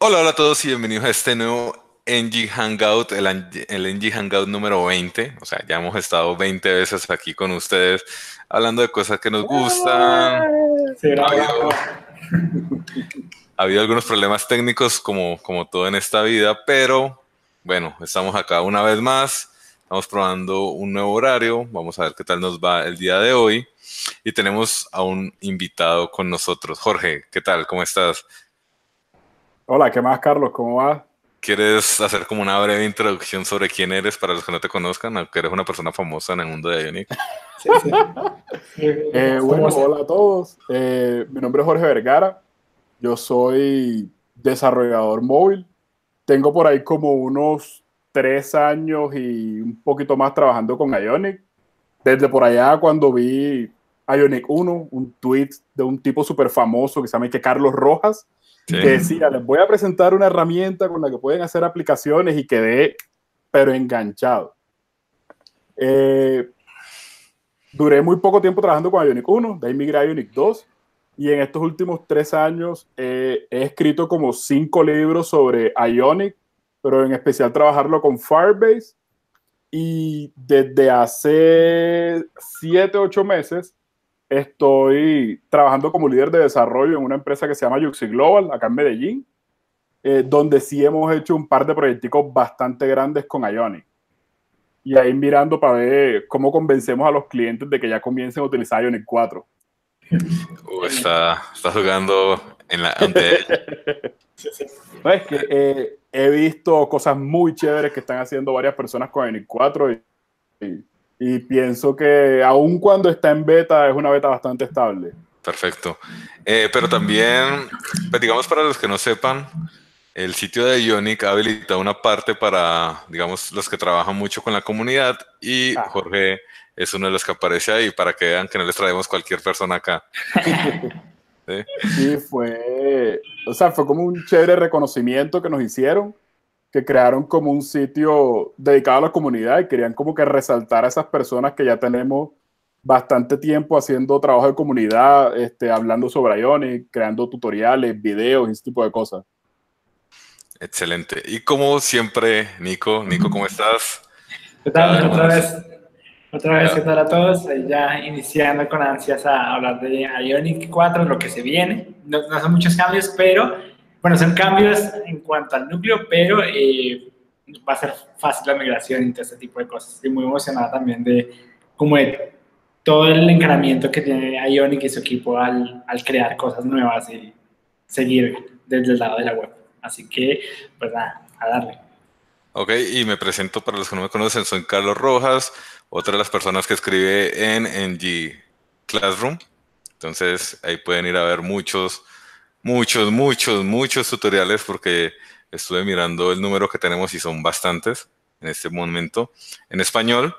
Hola, hola a todos y bienvenidos a este nuevo NG Hangout, el, el NG Hangout número 20. O sea, ya hemos estado 20 veces aquí con ustedes hablando de cosas que nos gustan. ha, habido, ha habido algunos problemas técnicos como, como todo en esta vida, pero bueno, estamos acá una vez más. Estamos probando un nuevo horario. Vamos a ver qué tal nos va el día de hoy. Y tenemos a un invitado con nosotros. Jorge, ¿qué tal? ¿Cómo estás? Hola, ¿qué más, Carlos? ¿Cómo va? ¿Quieres hacer como una breve introducción sobre quién eres para los que no te conozcan, aunque eres una persona famosa en el mundo de Ionic? Sí, sí. Eh, bueno, hola a todos. Eh, mi nombre es Jorge Vergara. Yo soy desarrollador móvil. Tengo por ahí como unos tres años y un poquito más trabajando con Ionic. Desde por allá cuando vi Ionic 1, un tweet de un tipo súper famoso que se llama que Carlos Rojas, que decía, les voy a presentar una herramienta con la que pueden hacer aplicaciones y quedé, pero enganchado. Eh, duré muy poco tiempo trabajando con Ionic 1, de ahí migré a Ionic 2, y en estos últimos tres años he escrito como cinco libros sobre Ionic, pero en especial trabajarlo con Firebase. Y desde hace siete, ocho meses estoy trabajando como líder de desarrollo en una empresa que se llama Yuxi Global, acá en Medellín, eh, donde sí hemos hecho un par de proyectos bastante grandes con Ionic. Y ahí mirando para ver cómo convencemos a los clientes de que ya comiencen a utilizar Ionic 4. Uh, está, está, jugando en la... es que eh, he visto cosas muy chéveres que están haciendo varias personas con Ionic 4 y y pienso que aun cuando está en beta es una beta bastante estable. Perfecto. Eh, pero también, pues, digamos para los que no sepan, el sitio de Ionic ha habilitado una parte para, digamos, los que trabajan mucho con la comunidad y ah. Jorge es uno de los que aparece ahí para que vean que no les traemos cualquier persona acá. ¿Sí? sí, fue, o sea, fue como un chévere reconocimiento que nos hicieron que crearon como un sitio dedicado a la comunidad y querían como que resaltar a esas personas que ya tenemos bastante tiempo haciendo trabajo de comunidad, este, hablando sobre Ionic, creando tutoriales, videos, ese tipo de cosas. Excelente. Y como siempre, Nico, Nico, ¿cómo estás? ¿Qué tal? Otra vez, otra vez, ¿qué tal a todos? Ya iniciando con ansias a hablar de Ionic 4, lo que se viene. No, no son muchos cambios, pero bueno, son cambios en cuanto al núcleo, pero eh, va a ser fácil la migración y todo este tipo de cosas. Estoy muy emocionada también de como de todo el encaramiento que tiene Ionic y su equipo al, al crear cosas nuevas y seguir desde el lado de la web. Así que, pues nada, a darle. Ok, y me presento para los que no me conocen, soy Carlos Rojas, otra de las personas que escribe en NG Classroom. Entonces ahí pueden ir a ver muchos muchos, muchos, muchos tutoriales porque estuve mirando el número que tenemos y son bastantes en este momento en español.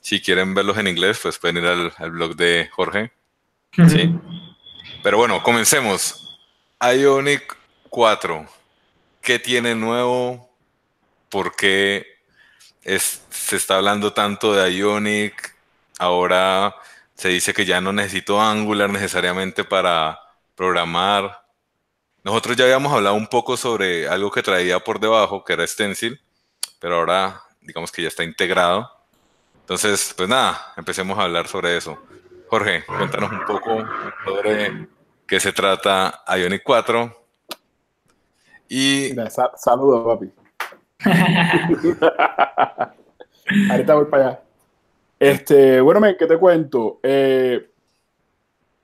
Si quieren verlos en inglés, pues pueden ir al, blog de Jorge. ¿sí? Pero bueno, comencemos. Ionic 4. ¿Qué tiene nuevo? ¿Por qué se está hablando tanto de Ionic? Ahora se dice que ya no necesito Angular necesariamente para programar. Nosotros ya habíamos hablado un poco sobre algo que traía por debajo, que era Stencil, pero ahora digamos que ya está integrado. Entonces, pues nada, empecemos a hablar sobre eso. Jorge, cuéntanos un poco sobre qué se trata Ionic 4. Y... saludos, papi. Ahorita voy para allá. Este, bueno, ¿qué te cuento? Eh,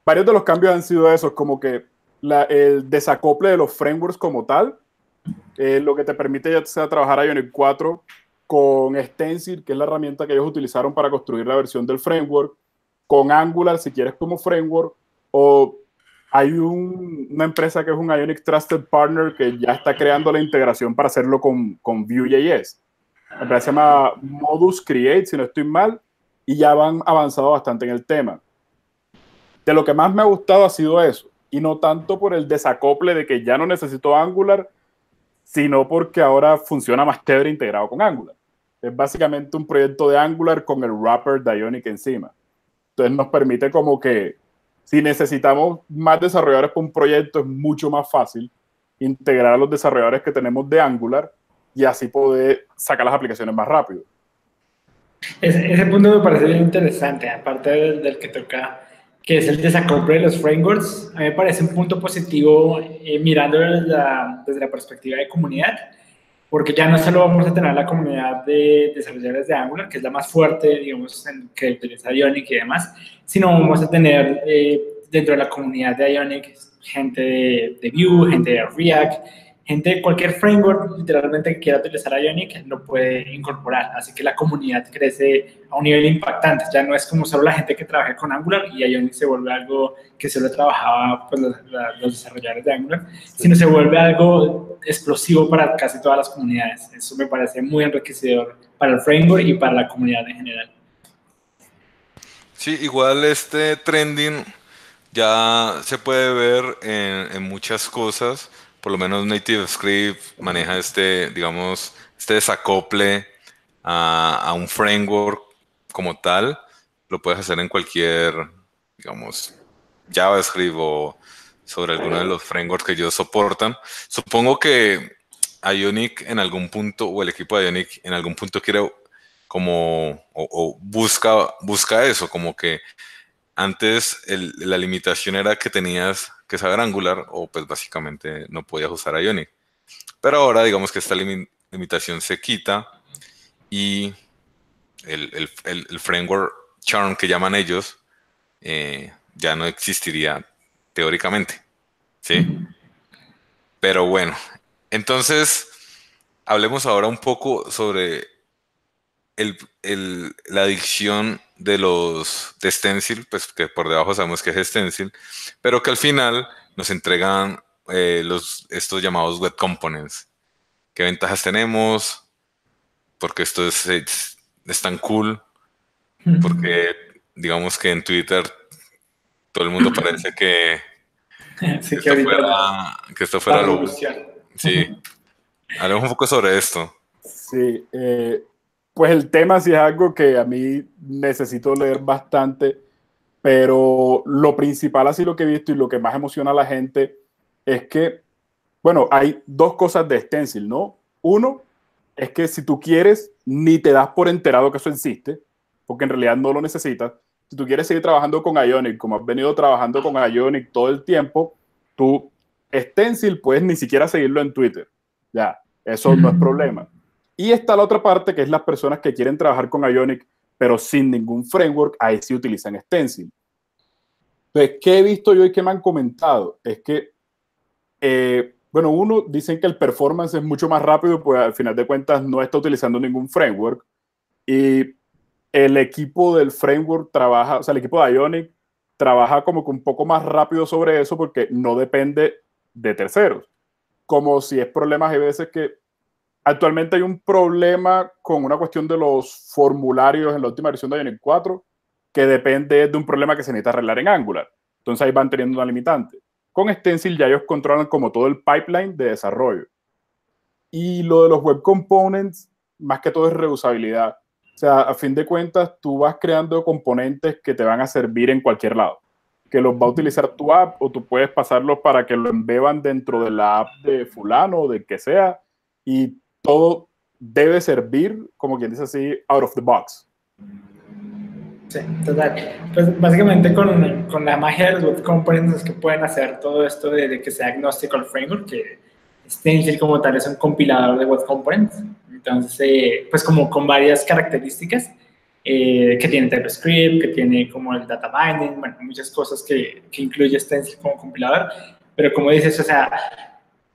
varios de los cambios han sido esos, como que el desacople de los frameworks como tal, eh, lo que te permite ya sea trabajar Ionic 4 con Stencil, que es la herramienta que ellos utilizaron para construir la versión del framework, con Angular si quieres como framework, o hay una empresa que es un Ionic Trusted Partner que ya está creando la integración para hacerlo con, con Vue.js. La empresa se llama Modus Create, si no estoy mal, y ya van avanzado bastante en el tema. De lo que más me ha gustado ha sido eso, y no tanto por el desacople de que ya no necesito Angular, sino porque ahora funciona más chévere integrado con Angular. Es básicamente un proyecto de Angular con el wrapper de Ionic encima. Entonces nos permite como que si necesitamos más desarrolladores para un proyecto es mucho más fácil integrar a los desarrolladores que tenemos de Angular y así poder sacar las aplicaciones más rápido. Ese, punto me parece bien interesante, aparte del, que toca, que es el desacople de los frameworks. A mí me parece un punto positivo eh, mirando desde la, desde la perspectiva de comunidad, porque ya no solo vamos a tener la comunidad de desarrolladores de Angular, que es la más fuerte, digamos, en, que utiliza Ionic y demás, sino vamos a tener eh, dentro de la comunidad de Ionic gente de, de Vue, gente de React, gente de cualquier framework literalmente que quiera utilizar Ionic lo puede incorporar. Así que la comunidad crece a un nivel impactante. Ya no es como solo la gente que trabaja con Angular y Ionic se vuelve algo que solo trabajaba pues, los, desarrolladores de Angular, sino se vuelve algo explosivo para casi todas las comunidades. Eso me parece muy enriquecedor para el framework y para la comunidad en general. Sí, igual este trending ya se puede ver en, en muchas cosas por lo menos NativeScript maneja este, digamos, este desacople a, un framework como tal. Lo puedes hacer en cualquier, digamos, JavaScript o sobre alguno de los frameworks que ellos soportan. Supongo que Ionic en algún punto, o el equipo de Ionic en algún punto quiere como, o, busca, busca eso, como que antes la limitación era que tenías que saber Angular o pues básicamente no podías usar Ionic. Pero ahora digamos que esta limitación se quita y el, framework Charm que llaman ellos eh, ya no existiría teóricamente. ¿Sí? Pero bueno, entonces hablemos ahora un poco sobre la adicción de los de Stencil, pues que por debajo sabemos que es Stencil, pero que al final nos entregan eh, los, estos llamados web components. ¿Qué ventajas tenemos? Porque esto es, es, tan cool. Porque digamos que en Twitter todo el mundo parece que, que, esto fuera, que, esto fuera, lo... Sí. Hablemos un poco sobre esto. Sí, eh, pues el tema sí es algo que a mí necesito leer bastante, pero lo principal, así lo que he visto y lo que más emociona a la gente es que, bueno, hay dos cosas de Stencil, ¿no? Uno es que si tú quieres, ni te das por enterado que eso existe, porque en realidad no lo necesitas. Si tú quieres seguir trabajando con Ionic, como has venido trabajando con Ionic todo el tiempo, tú Stencil puedes ni siquiera seguirlo en Twitter. Ya, eso no es problema. Y está la otra parte, que es las personas que quieren trabajar con Ionic, pero sin ningún framework, ahí sí utilizan Stencil. Entonces, ¿qué he visto yo y qué me han comentado? Es que, eh, bueno, uno, dicen que el performance es mucho más rápido, pues al final de cuentas no está utilizando ningún framework. Y el equipo del framework trabaja, o sea, el equipo de Ionic trabaja como que un poco más rápido sobre eso porque no depende de terceros. Como si es problemas hay veces que Actualmente hay un problema con una cuestión de los formularios en la última versión de Ionic 4 que depende de un problema que se necesita arreglar en Angular. Entonces ahí van teniendo una limitante. Con Stencil ya ellos controlan como todo el pipeline de desarrollo. Y lo de los web components, más que todo es reusabilidad. O sea, a fin de cuentas, tú vas creando componentes que te van a servir en cualquier lado. Que los va a utilizar tu app o tú puedes pasarlos para que lo embeban dentro de la app de fulano o de que sea. Y todo debe servir, como quien dice así, out of the box. Sí, total. Pues básicamente con, con la magia de los web components es que pueden hacer todo esto de, que sea agnóstico al framework, que Stencil como tal es un compilador de web components. Entonces, eh, pues como con varias características eh, que tiene TypeScript, que tiene como el data binding, bueno, muchas cosas que, que incluye Stencil como compilador. Pero como dices, o sea,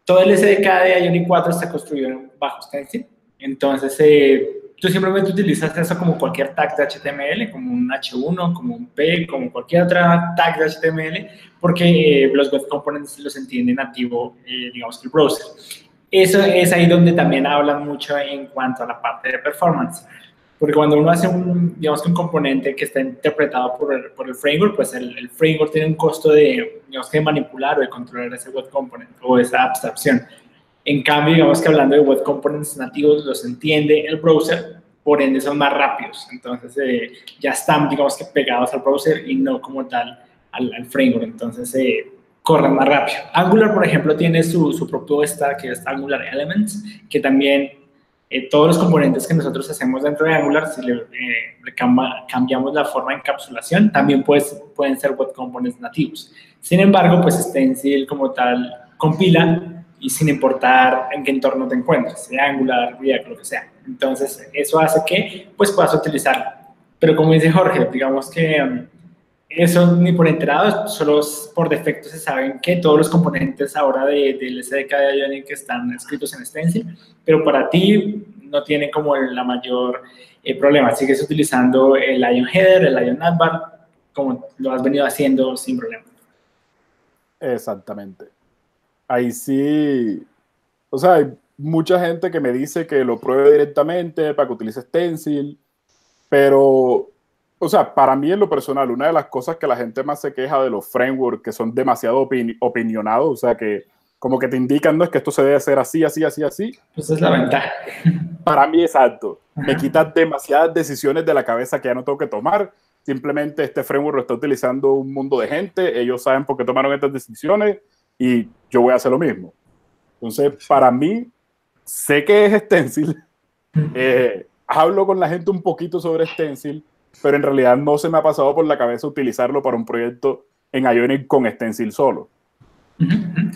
todo el SDK de Ionic 4 está construido bajo Stencil. Entonces, eh, tú simplemente utilizas eso como cualquier tag de HTML, como un H1, como un P, como cualquier otra tag de HTML, porque eh, los web components los entiende nativo, eh, digamos el browser. Eso es ahí donde también hablan mucho en cuanto a la parte de performance. Porque cuando uno hace un, digamos que un componente que está interpretado por el, por el framework, pues el, el, framework tiene un costo de, digamos que manipular o de controlar ese web component o esa abstracción. En cambio, digamos que hablando de web components nativos, los entiende el browser, por ende son más rápidos. Entonces, eh, ya están, digamos que pegados al browser y no como tal al, al framework. Entonces, eh, corran más rápido. Angular, por ejemplo, tiene su, su propuesta que es Angular Elements, que también eh, todos los componentes que nosotros hacemos dentro de Angular, si le, eh, cambiamos la forma de encapsulación, también pueden ser web components nativos. Sin embargo, pues Stencil como tal compila y sin importar en qué entorno te encuentres, Angular, React, lo que sea. Entonces, eso hace que pues puedas utilizarlo. Pero como dice Jorge, digamos que um, eso ni por enterado, solo por defecto se saben que todos los componentes ahora de, del SDK de Ionic están escritos en Stencil, pero para ti no tiene como la mayor eh, problema. Sigues utilizando el Ion Header, el Ion Navbar, como lo has venido haciendo sin problema. Exactamente. Ahí sí, o sea, hay mucha gente que me dice que lo pruebe directamente para que utilice Stencil, pero o sea, para mí en lo personal, una de las cosas que la gente más se queja de los frameworks que son demasiado opinionados, o sea, que como que te indican, no es que esto se debe hacer así, así, así, así. Pues es la ventaja. Para mí, exacto. Me quita demasiadas decisiones de la cabeza que ya no tengo que tomar. Simplemente este framework lo está utilizando un mundo de gente, ellos saben por qué tomaron estas decisiones y yo voy a hacer lo mismo. Entonces, para mí, sé que es Stencil, eh, hablo con la gente un poquito sobre Stencil, pero en realidad no se me ha pasado por la cabeza utilizarlo para un proyecto en Ionic con Stencil solo.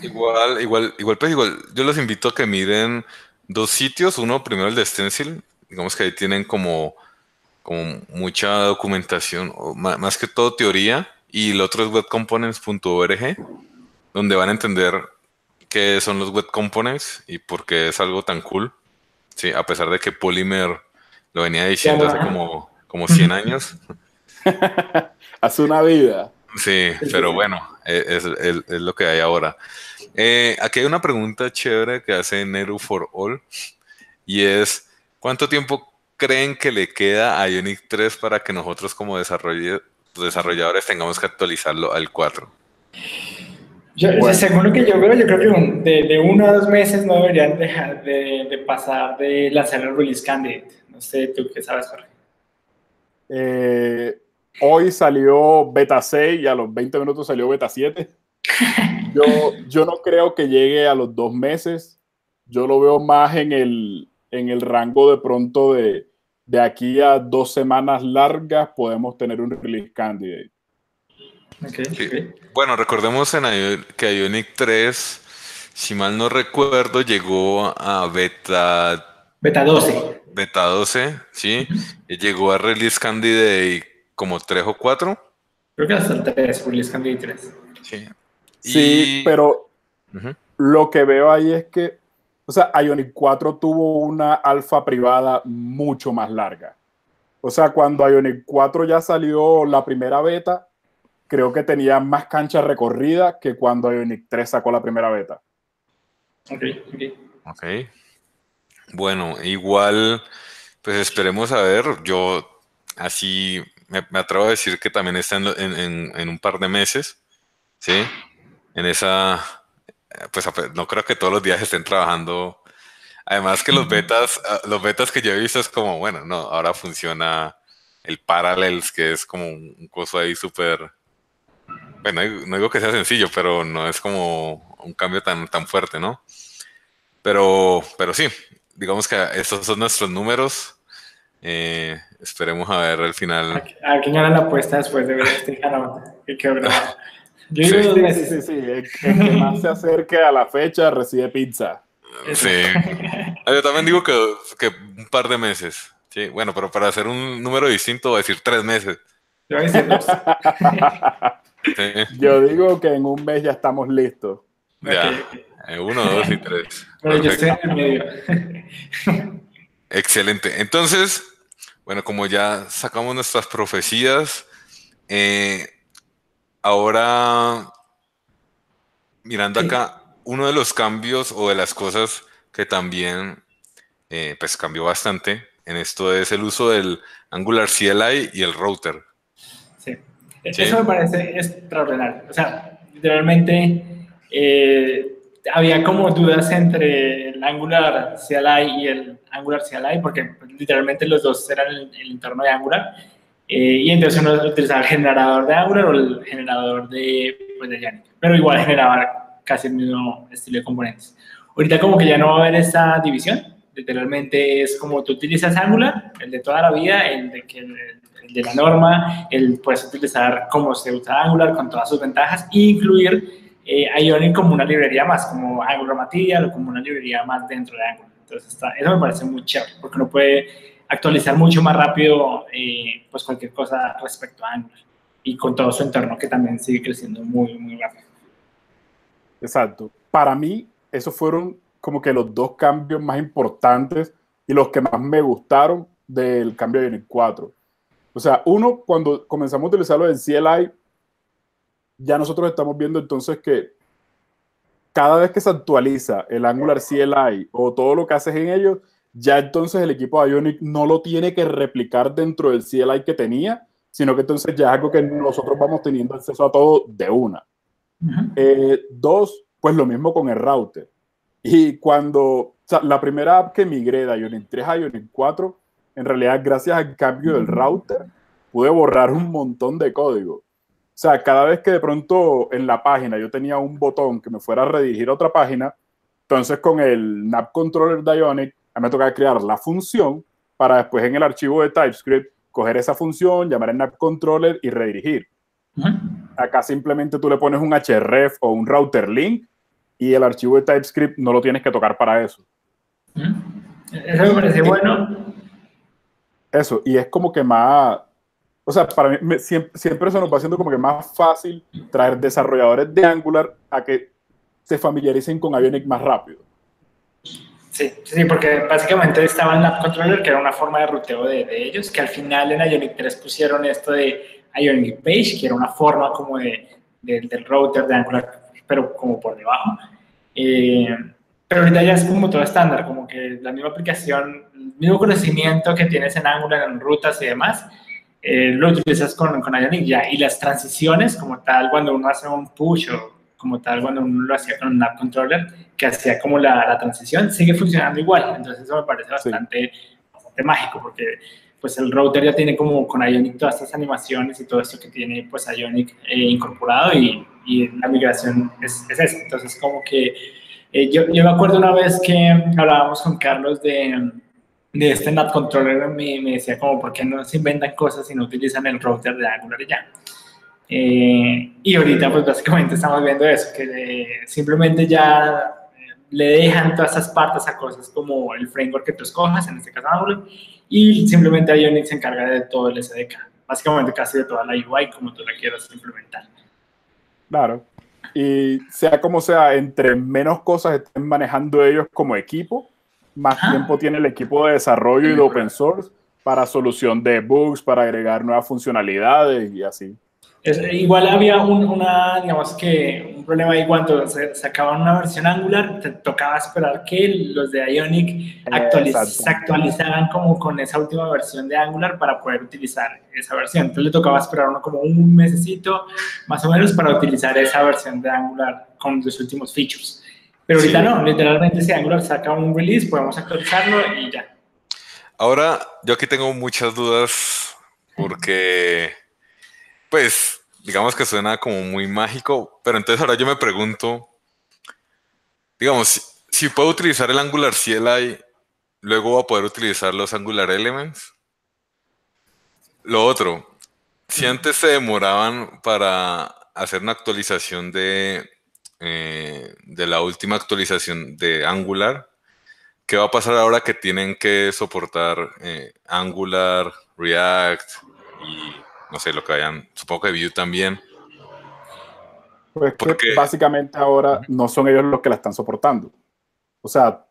Igual, igual, igual, pues igual, yo los invito a que miren dos sitios. Uno, primero el de Stencil, digamos que ahí tienen como, como mucha documentación, más que todo teoría, y el otro es webcomponents.org, donde van a entender qué son los web components y por qué es algo tan cool. Sí, a pesar de que Polymer lo venía diciendo hace como como 100 años. Hace una vida. Sí, pero bueno, e, es, lo que hay ahora. Eh, aquí hay una pregunta chévere que hace Neru for All y es, ¿cuánto tiempo creen que le queda a Ionic 3 para que nosotros como desarrolladores tengamos que actualizarlo al 4? Yo, Según lo que yo veo, yo creo que de, uno a dos meses no deberían dejar de, de pasar de lanzar el release candidate. No sé, tú qué sabes, Jorge. Eh, hoy salió beta 6 y a los 20 minutos salió beta 7. Yo, yo no creo que llegue a los dos meses. Yo lo veo más en el, en el rango de pronto de, de aquí a dos semanas largas podemos tener un release candidate. Bueno, recordemos en que Ionic 3, si mal no recuerdo, llegó a beta... Beta 12 beta 12, sí. Y llegó a Release Candidate como 3 o 4. Creo que hasta el 3, Release Candidate 3. Sí. Sí, pero lo que veo ahí es que, o sea, Ionic 4 tuvo una alfa privada mucho más larga. O sea, cuando Ionic 4 ya salió la primera beta, creo que tenía más cancha recorrida que cuando Ionic 3 sacó la primera beta. Ok, ok. Ok. Bueno, igual, pues esperemos a ver. Yo así me, atrevo a decir que también está en, un par de meses, ¿sí? En esa, pues no creo que todos los días estén trabajando. Además que los betas, ah, los betas que yo he visto es como, bueno, no, ahora funciona el Parallels, que es como un coso ahí súper, bueno, no digo que sea sencillo, pero no es como un cambio tan, tan fuerte, ¿no? Pero, pero sí, digamos que estos son nuestros números. Eh, esperemos a ver al final. A, ver quién gana la apuesta después de ver este canal. Yo sí, sí, sí, sí, El, que más se acerque a la fecha recibe pizza. Sí. Yo también digo que, que, un par de meses. Sí, bueno, pero para hacer un número distinto voy a decir tres meses. Yo, voy a decir dos. Yo digo que en un mes ya estamos listos. Ya. Eh, uno, dos y tres. Yo estoy en medio. Excelente. Entonces, bueno, como ya sacamos nuestras profecías, eh, ahora mirando acá, uno de los cambios o de las cosas que también eh, pues cambió bastante en esto es el uso del Angular CLI y el router. Sí, eso me parece extraordinario. O sea, literalmente había como dudas entre el Angular CLI y el Angular CLI, porque literalmente los dos eran el, entorno de Angular. Eh, y entonces uno utilizaba el generador de Angular o el generador de, pues, de Ionic, pero igual generaba casi el mismo estilo de componentes. Ahorita como que ya no va a haber esa división, literalmente es como tú utilizas Angular, el de toda la vida, el de, que, el, de la norma, el puedes utilizar como se usa Angular con todas sus ventajas e incluir eh, Ionic como una librería más, como Angular Material o como una librería más dentro de Angular. Entonces está, eso me parece muy chévere porque uno puede actualizar mucho más rápido eh, pues cualquier cosa respecto a Angular y con todo su entorno que también sigue creciendo muy, muy rápido. Exacto. Para mí, esos fueron como que los dos cambios más importantes y los que más me gustaron del cambio de Unit 4. O sea, uno, cuando comenzamos a utilizarlo en CLI, ya nosotros estamos viendo entonces que cada vez que se actualiza el Angular CLI o todo lo que haces en ellos, ya entonces el equipo de Ionic no lo tiene que replicar dentro del CLI que tenía, sino que entonces ya es algo que nosotros vamos teniendo acceso a todo de una. Eh, dos, pues lo mismo con el router. Y cuando, o sea, la primera app que migré de Ionic 3 a Ionic 4, en realidad gracias al cambio del router, pude borrar un montón de código. O sea, cada vez que de pronto en la página yo tenía un botón que me fuera a redirigir a otra página, entonces con el NAP Controller de Ionic, a mí me tocaba crear la función para después en el archivo de TypeScript coger esa función, llamar el NAP Controller y redirigir. Acá simplemente tú le pones un href o un router link y el archivo de TypeScript no lo tienes que tocar para eso. Eso me parece bueno. Eso, y es como que más, o sea, para mí siempre, siempre eso nos va haciendo como que más fácil traer desarrolladores de Angular a que se familiaricen con Ionic más rápido. Sí, sí, porque básicamente estaba en la Controller, que era una forma de ruteo de, de, ellos, que al final en Ionic 3 pusieron esto de Ionic Page, que era una forma como de, de del router de Angular, pero como por debajo. Eh, pero ahorita ya es como todo estándar, como que la misma aplicación, el mismo conocimiento que tienes en Angular, en rutas y demás, eh, lo utilizas con, con Ionic ya. Y las transiciones, como tal, cuando uno hace un push o como tal, cuando uno lo hacía con un app controller, que hacía como la, la transición, sigue funcionando igual. Entonces, eso me parece bastante, bastante mágico, porque pues el router ya tiene como con Ionic todas estas animaciones y todo esto que tiene pues Ionic eh, incorporado y, y, la migración es, es esa. Entonces, como que eh, yo, yo me acuerdo una vez que hablábamos con Carlos de de este NAT controller me, me, decía como, ¿por qué no se inventan cosas y no utilizan el router de Angular y ya? Eh, y ahorita pues básicamente estamos viendo eso, que simplemente ya eh, le dejan todas esas partes a cosas como el framework que tú escojas, en este caso Angular, y simplemente Ionic se encarga de todo el SDK, básicamente casi de toda la UI como tú la quieras implementar. Claro, y sea como sea, entre menos cosas estén manejando ellos como equipo, más tiempo tiene el equipo de desarrollo y de open source para solución de bugs, para agregar nuevas funcionalidades y así. Es, igual había un, una, digamos que un problema ahí cuando se sacaban una versión Angular, te tocaba esperar que los de Ionic actualiz se actualizaran como con esa última versión de Angular para poder utilizar esa versión. Entonces le tocaba esperar uno como un mesecito más o menos para utilizar esa versión de Angular con los últimos features. Pero ahorita sí. no, literalmente si Angular saca un release, podemos actualizarlo y ya. Ahora, yo aquí tengo muchas dudas porque, pues, digamos que suena como muy mágico, pero entonces ahora yo me pregunto, digamos, si, si puedo utilizar el Angular CLI, luego voy a poder utilizar los Angular Elements. Lo otro, si antes se demoraban para hacer una actualización de, eh, de la última actualización de Angular. ¿Qué va a pasar ahora que tienen que soportar eh, Angular, React y no sé, lo que hayan, supongo que Vue también? Pues Porque, básicamente ahora no son ellos los que la están soportando. O sea,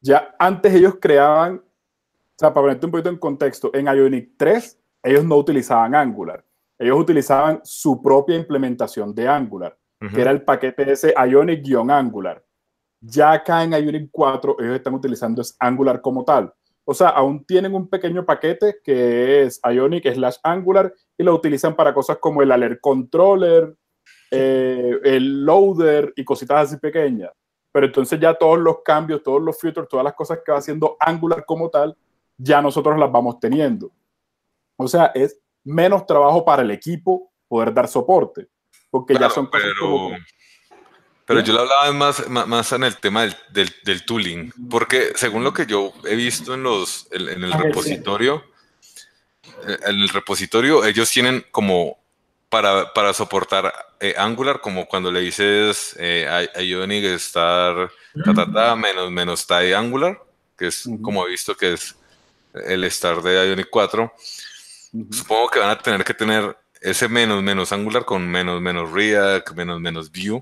ya antes ellos creaban, o sea, para ponerte un poquito en contexto, en Ionic 3 ellos no utilizaban Angular, ellos utilizaban su propia implementación de Angular uh -huh. que era el paquete ese Ionic-Angular. Ya acá en Ionic 4 ellos están utilizando es Angular como tal. O sea, aún tienen un pequeño paquete que es Ionic slash Angular y lo utilizan para cosas como el alert controller, eh, el loader y cositas así pequeñas. Pero entonces ya todos los cambios, todos los filtros, todas las cosas que va haciendo Angular como tal, ya nosotros las vamos teniendo. O sea, es menos trabajo para el equipo poder dar soporte, porque ya son cosas pero... Pero yo lo hablaba más, más, en el tema del, del, tooling, porque según lo que yo he visto en, los, en, el repositorio, eh, en el repositorio ellos tienen como para, para soportar eh, Angular, como cuando le dices eh, a, Ionic estar ta, menos, menos tie Angular, que es como he visto que es el estar de Ionic 4. Supongo que van a tener que tener ese menos menos Angular con menos menos React, menos menos Vue.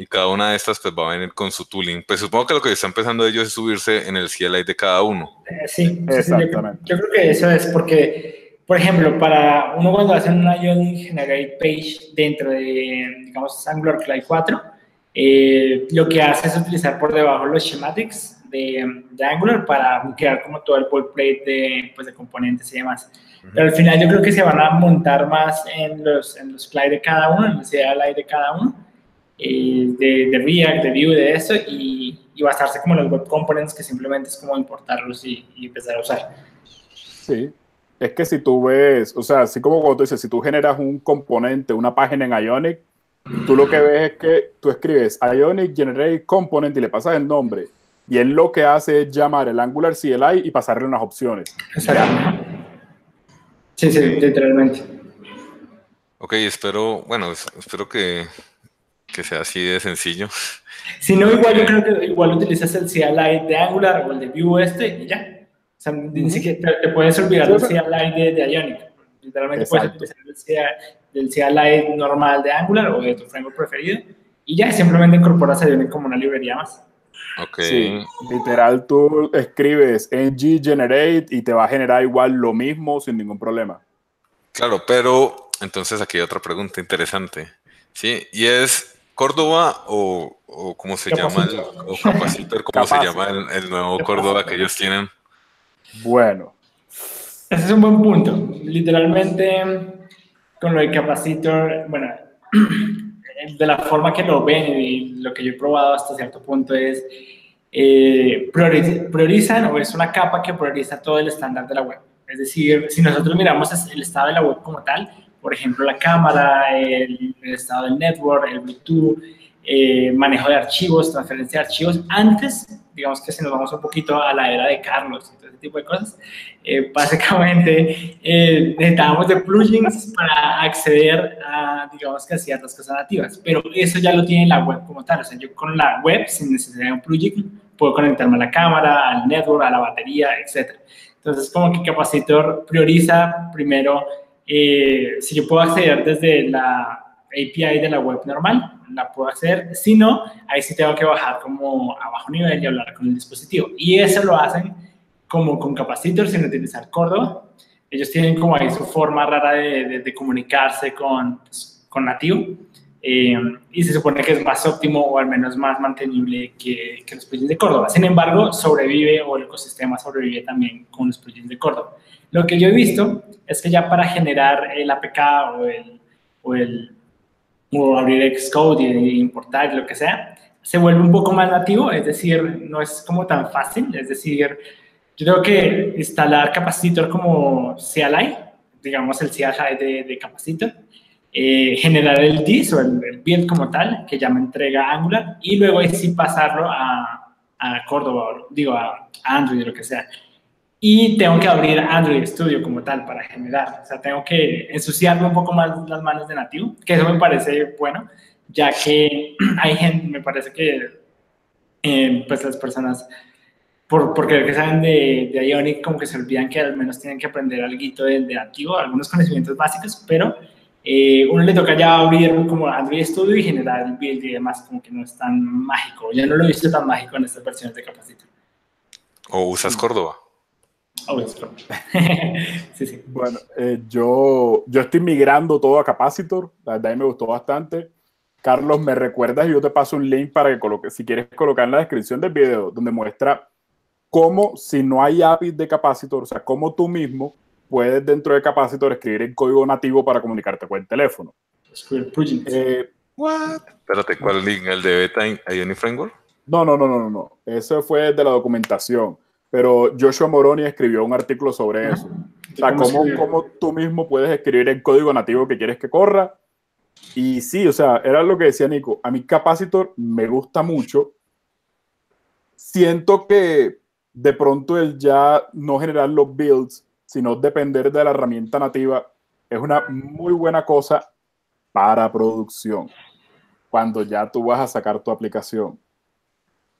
Y cada una de estas pues va a venir con su tooling. Pues supongo que lo que está empezando ellos es subirse en el CLI de cada uno. Eh, sí, exactamente. yo, creo que eso es porque, por ejemplo, para uno cuando hace una Ionic Generate Page dentro de, digamos, Angular Cloud 4, eh, lo que hace es utilizar por debajo los schematics de, de Angular para crear como todo el boilerplate de, pues, de componentes y demás. Pero al final yo creo que se van a montar más en los, en los CLI de cada uno, en el CLI de cada uno eh, de, de, React, de Vue, de eso, y, y, basarse como en los web components que simplemente es como importarlos y, empezar a usar. Sí, es que si tú ves, o sea, así como cuando tú dices, si tú generas un componente, una página en Ionic, tú lo que ves es que tú escribes Ionic Generate Component y le pasas el nombre. Y él lo que hace es llamar el Angular CLI y pasarle unas opciones. Exacto. Sí, sí, literalmente. Ok, espero, bueno, espero que que sea así de sencillo. Si no, igual yo creo que igual utilizas el CLI de Angular o el de Vue este y ya. O sea, ni siquiera te, puedes olvidar del CLI de, de, Ionic. Literalmente puedes utilizar el CLI, normal de Angular o de tu framework preferido y ya simplemente incorporas a Ionic como una librería más. Ok. Sí, literal, tú escribes ng generate y te va a generar igual lo mismo sin ningún problema. Claro, pero entonces aquí hay otra pregunta interesante. Sí, y es Córdoba o, o cómo se llama, el, o Capacitor, cómo se llama el, nuevo Córdoba que ellos tienen. Bueno. Ese es un buen punto. Literalmente, con lo de Capacitor, bueno, de la forma que lo ven y lo que yo he probado hasta cierto punto es, eh, priorizan o es una capa que prioriza todo el estándar de la web. Es decir, si nosotros miramos el estado de la web como tal, por ejemplo, la cámara, el, estado del network, el Bluetooth, eh, manejo de archivos, transferencia de archivos. Antes, digamos que si nos vamos un poquito a la era de Carlos y todo ese tipo de cosas, eh, básicamente eh, necesitábamos de plugins para acceder a, digamos que a ciertas cosas nativas, pero eso ya lo tiene la web como tal. O sea, yo con la web, sin necesidad de un plugin, puedo conectarme a la cámara, al network, a la batería, etc. Entonces, como que Capacitor prioriza primero eh, si yo puedo acceder desde la API de la web normal, la puedo hacer. Si no, ahí sí tengo que bajar como a bajo nivel y hablar con el dispositivo. Y eso lo hacen como con capacitor sin utilizar Córdoba. Ellos tienen como ahí su forma rara de, comunicarse con, pues, con nativo. Eh, y se supone que es más óptimo o al menos más mantenible que, que los plugins de Córdoba. Sin embargo, sobrevive o el ecosistema sobrevive también con los plugins de Córdoba. Lo que yo he visto es que ya para generar el APK o el, o el o abrir Xcode y importar lo que sea, se vuelve un poco más nativo, es decir, no es como tan fácil, es decir, yo tengo que instalar Capacitor como CLI, digamos el CLI de, de Capacitor, eh, generar el DIS o el, build como tal, que ya me entrega Angular, y luego ahí sí pasarlo a, a Córdoba, digo, a, a Android, lo que sea y tengo que abrir Android Studio como tal para generar. O sea, tengo que ensuciarme un poco más las manos de nativo, que eso me parece bueno, ya que hay gente, me parece que eh, pues las personas, por, porque que saben de, de, Ionic, como que se olvidan que al menos tienen que aprender algo de, de nativo, algunos conocimientos básicos, pero eh, uno le toca ya abrir como Android Studio y generar el build y demás, como que no es tan mágico. Ya no lo he visto tan mágico en estas versiones de Capacitor. ¿O usas Córdoba? sí, sí. Bueno, eh, yo, yo estoy migrando todo a Capacitor, la verdad me gustó bastante. Carlos, me recuerdas y yo te paso un link para que coloque, si quieres colocar en la descripción del video, donde muestra cómo, si no hay API de Capacitor, o sea, cómo tú mismo puedes dentro de Capacitor escribir en código nativo para comunicarte con el teléfono. Eh, What? Espérate, ¿cuál link? ¿El de Beta Ionic Framework? No, no, no, no, no, no. Eso fue de la documentación pero Joshua Moroni escribió un artículo sobre eso. O sea, cómo, cómo, tú mismo puedes escribir el código nativo que quieres que corra. Y sí, o sea, era lo que decía Nico. A mí Capacitor me gusta mucho. Siento que de pronto el ya no generar los builds, sino depender de la herramienta nativa, es una muy buena cosa para producción. Cuando ya tú vas a sacar tu aplicación.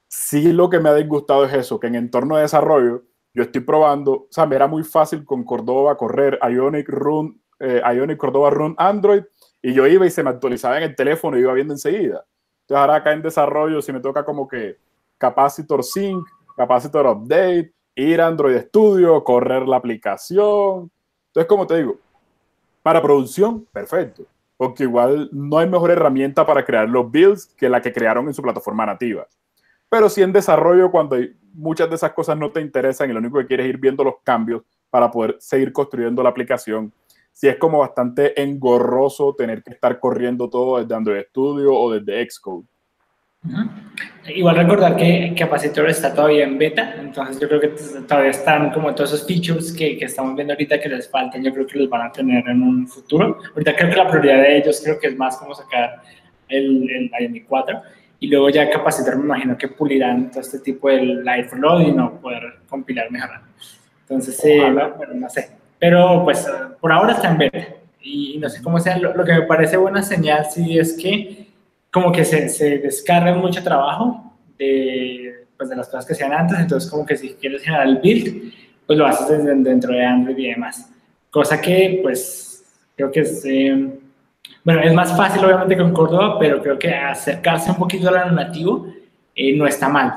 Sí, lo que me ha disgustado es eso, que en entorno de desarrollo yo estoy probando, o sea, me era muy fácil con Cordova correr Ionic Run, eh, Ionic Cordova Run Android, y yo iba y se me actualizaba en el teléfono y iba viendo enseguida. Entonces ahora acá en desarrollo, si me toca como que Capacitor Sync, Capacitor Update, ir a Android Studio, correr la aplicación. Entonces, como te digo, para producción, perfecto. Porque igual no hay mejor herramienta para crear los builds que la que crearon en su plataforma nativa. Pero sí en desarrollo, cuando muchas de esas cosas no te interesan y lo único que quieres es ir viendo los cambios para poder seguir construyendo la aplicación, sí es como bastante engorroso tener que estar corriendo todo desde Android Studio o desde Xcode. Igual recordar que Capacitor está todavía en beta, entonces yo creo que todavía están como todos esos features que, que, estamos viendo ahorita que les faltan, yo creo que los van a tener en un futuro. Ahorita creo que la prioridad de ellos creo que es más como sacar el, el IMI 4 y luego ya Capacitor me imagino que pulirán todo este tipo de live loading o poder compilar mejor. Entonces, bueno, no sé. Pero pues por ahora está en beta y, no sé cómo sea. Lo, lo, que me parece buena señal sí es que como que se, se descarga mucho trabajo de, pues, de las cosas que hacían antes, entonces como que si quieres generar el build, pues lo haces dentro de Android y demás. Cosa que pues creo que es, eh, bueno, es más fácil obviamente con Córdoba, pero creo que acercarse un poquito a lo nativo eh, no está mal.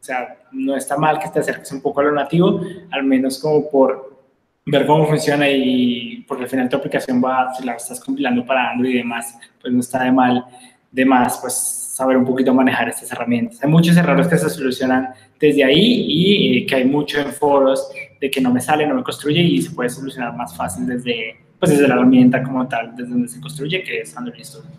O sea, no está mal que te acerques un poco a lo nativo, al menos como por ver cómo funciona y porque al final tu aplicación va, si la estás compilando para Android y demás, pues no está de mal de más, pues saber un poquito manejar estas herramientas. Hay muchos errores que se solucionan desde ahí y eh, que hay mucho en foros de que no me sale, no me construye y se puede solucionar más fácil desde, pues desde la herramienta como tal, desde donde se construye, que es Android Studio.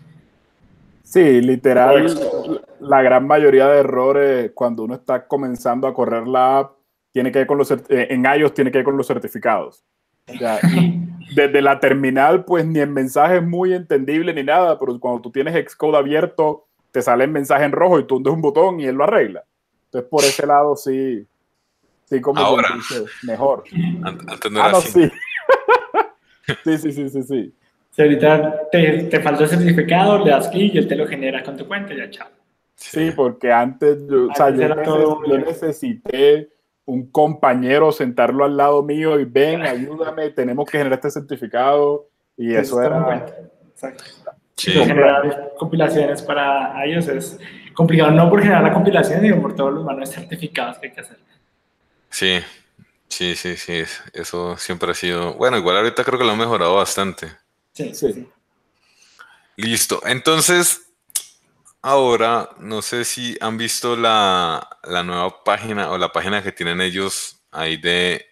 Sí, literal, la gran mayoría de errores cuando uno está comenzando a correr la app tiene que ver con los, eh, en iOS tiene que ver con los certificados. desde la terminal, pues ni en mensaje es muy entendible ni nada, pero cuando tú tienes Xcode abierto, te sale el mensaje en rojo y tú hundes un botón y él lo arregla. Entonces, por ese lado, sí, sí, como Ahora, mejor. Antes no era ah, Sí. Sí, sí, sí, sí, sí. Si ahorita te, te falta el certificado, le das clic y él te lo genera con tu cuenta y ya, chao. Sí, porque antes yo, o sea, yo, yo necesité un compañero sentarlo al lado mío y ven, ayúdame, tenemos que generar este certificado y eso era... Exacto. Generar compilaciones para ellos es complicado, no por generar la compilación, sino por todos los manuales certificados que hay que hacer. Sí, sí, sí, sí, eso siempre ha sido... Bueno, igual ahorita creo que lo han mejorado bastante. Sí, sí. sí. Listo, entonces Ahora, no sé si han visto la, nueva página o la página que tienen ellos ahí de,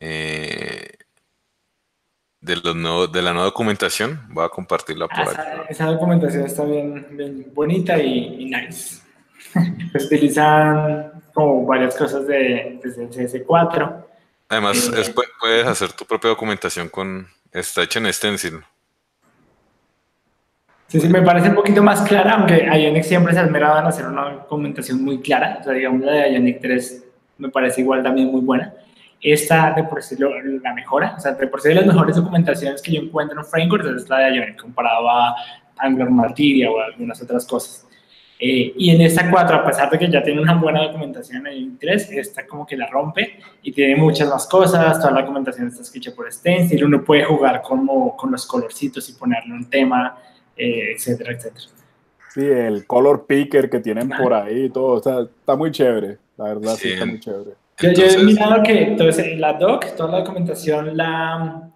eh, de, los nuevos, de la nueva documentación. Voy a compartirla por ah, Esa documentación está bien, bonita y, nice. Pues utilizan como varias cosas de, CS4. Además, eh, puedes hacer tu propia documentación con... Está hecha en Stencil. Sí, sí, me parece un poquito más clara, aunque Ionic siempre se esmeraba en hacer una documentación muy clara. O sea, digamos, la de Ionic 3 me parece igual también muy buena. Esta, de por sí, la mejora. O sea, de por sí, de las mejores documentaciones que yo encuentro en Framework es la de Ionic, comparado a Angular Martyria o algunas otras cosas. Eh, y en esta 4, a pesar de que ya tiene una buena documentación en Ionic 3, esta como que la rompe y tiene muchas más cosas. Toda la documentación está escrita por Stencil. Uno puede jugar como, con los colorcitos y ponerle un tema eh, etcétera, etcétera. Sí, el color picker que tienen por ahí y todo, o sea, está muy chévere, la verdad, sí, está muy chévere. Yo, he mirado que entonces, la doc, toda la documentación la,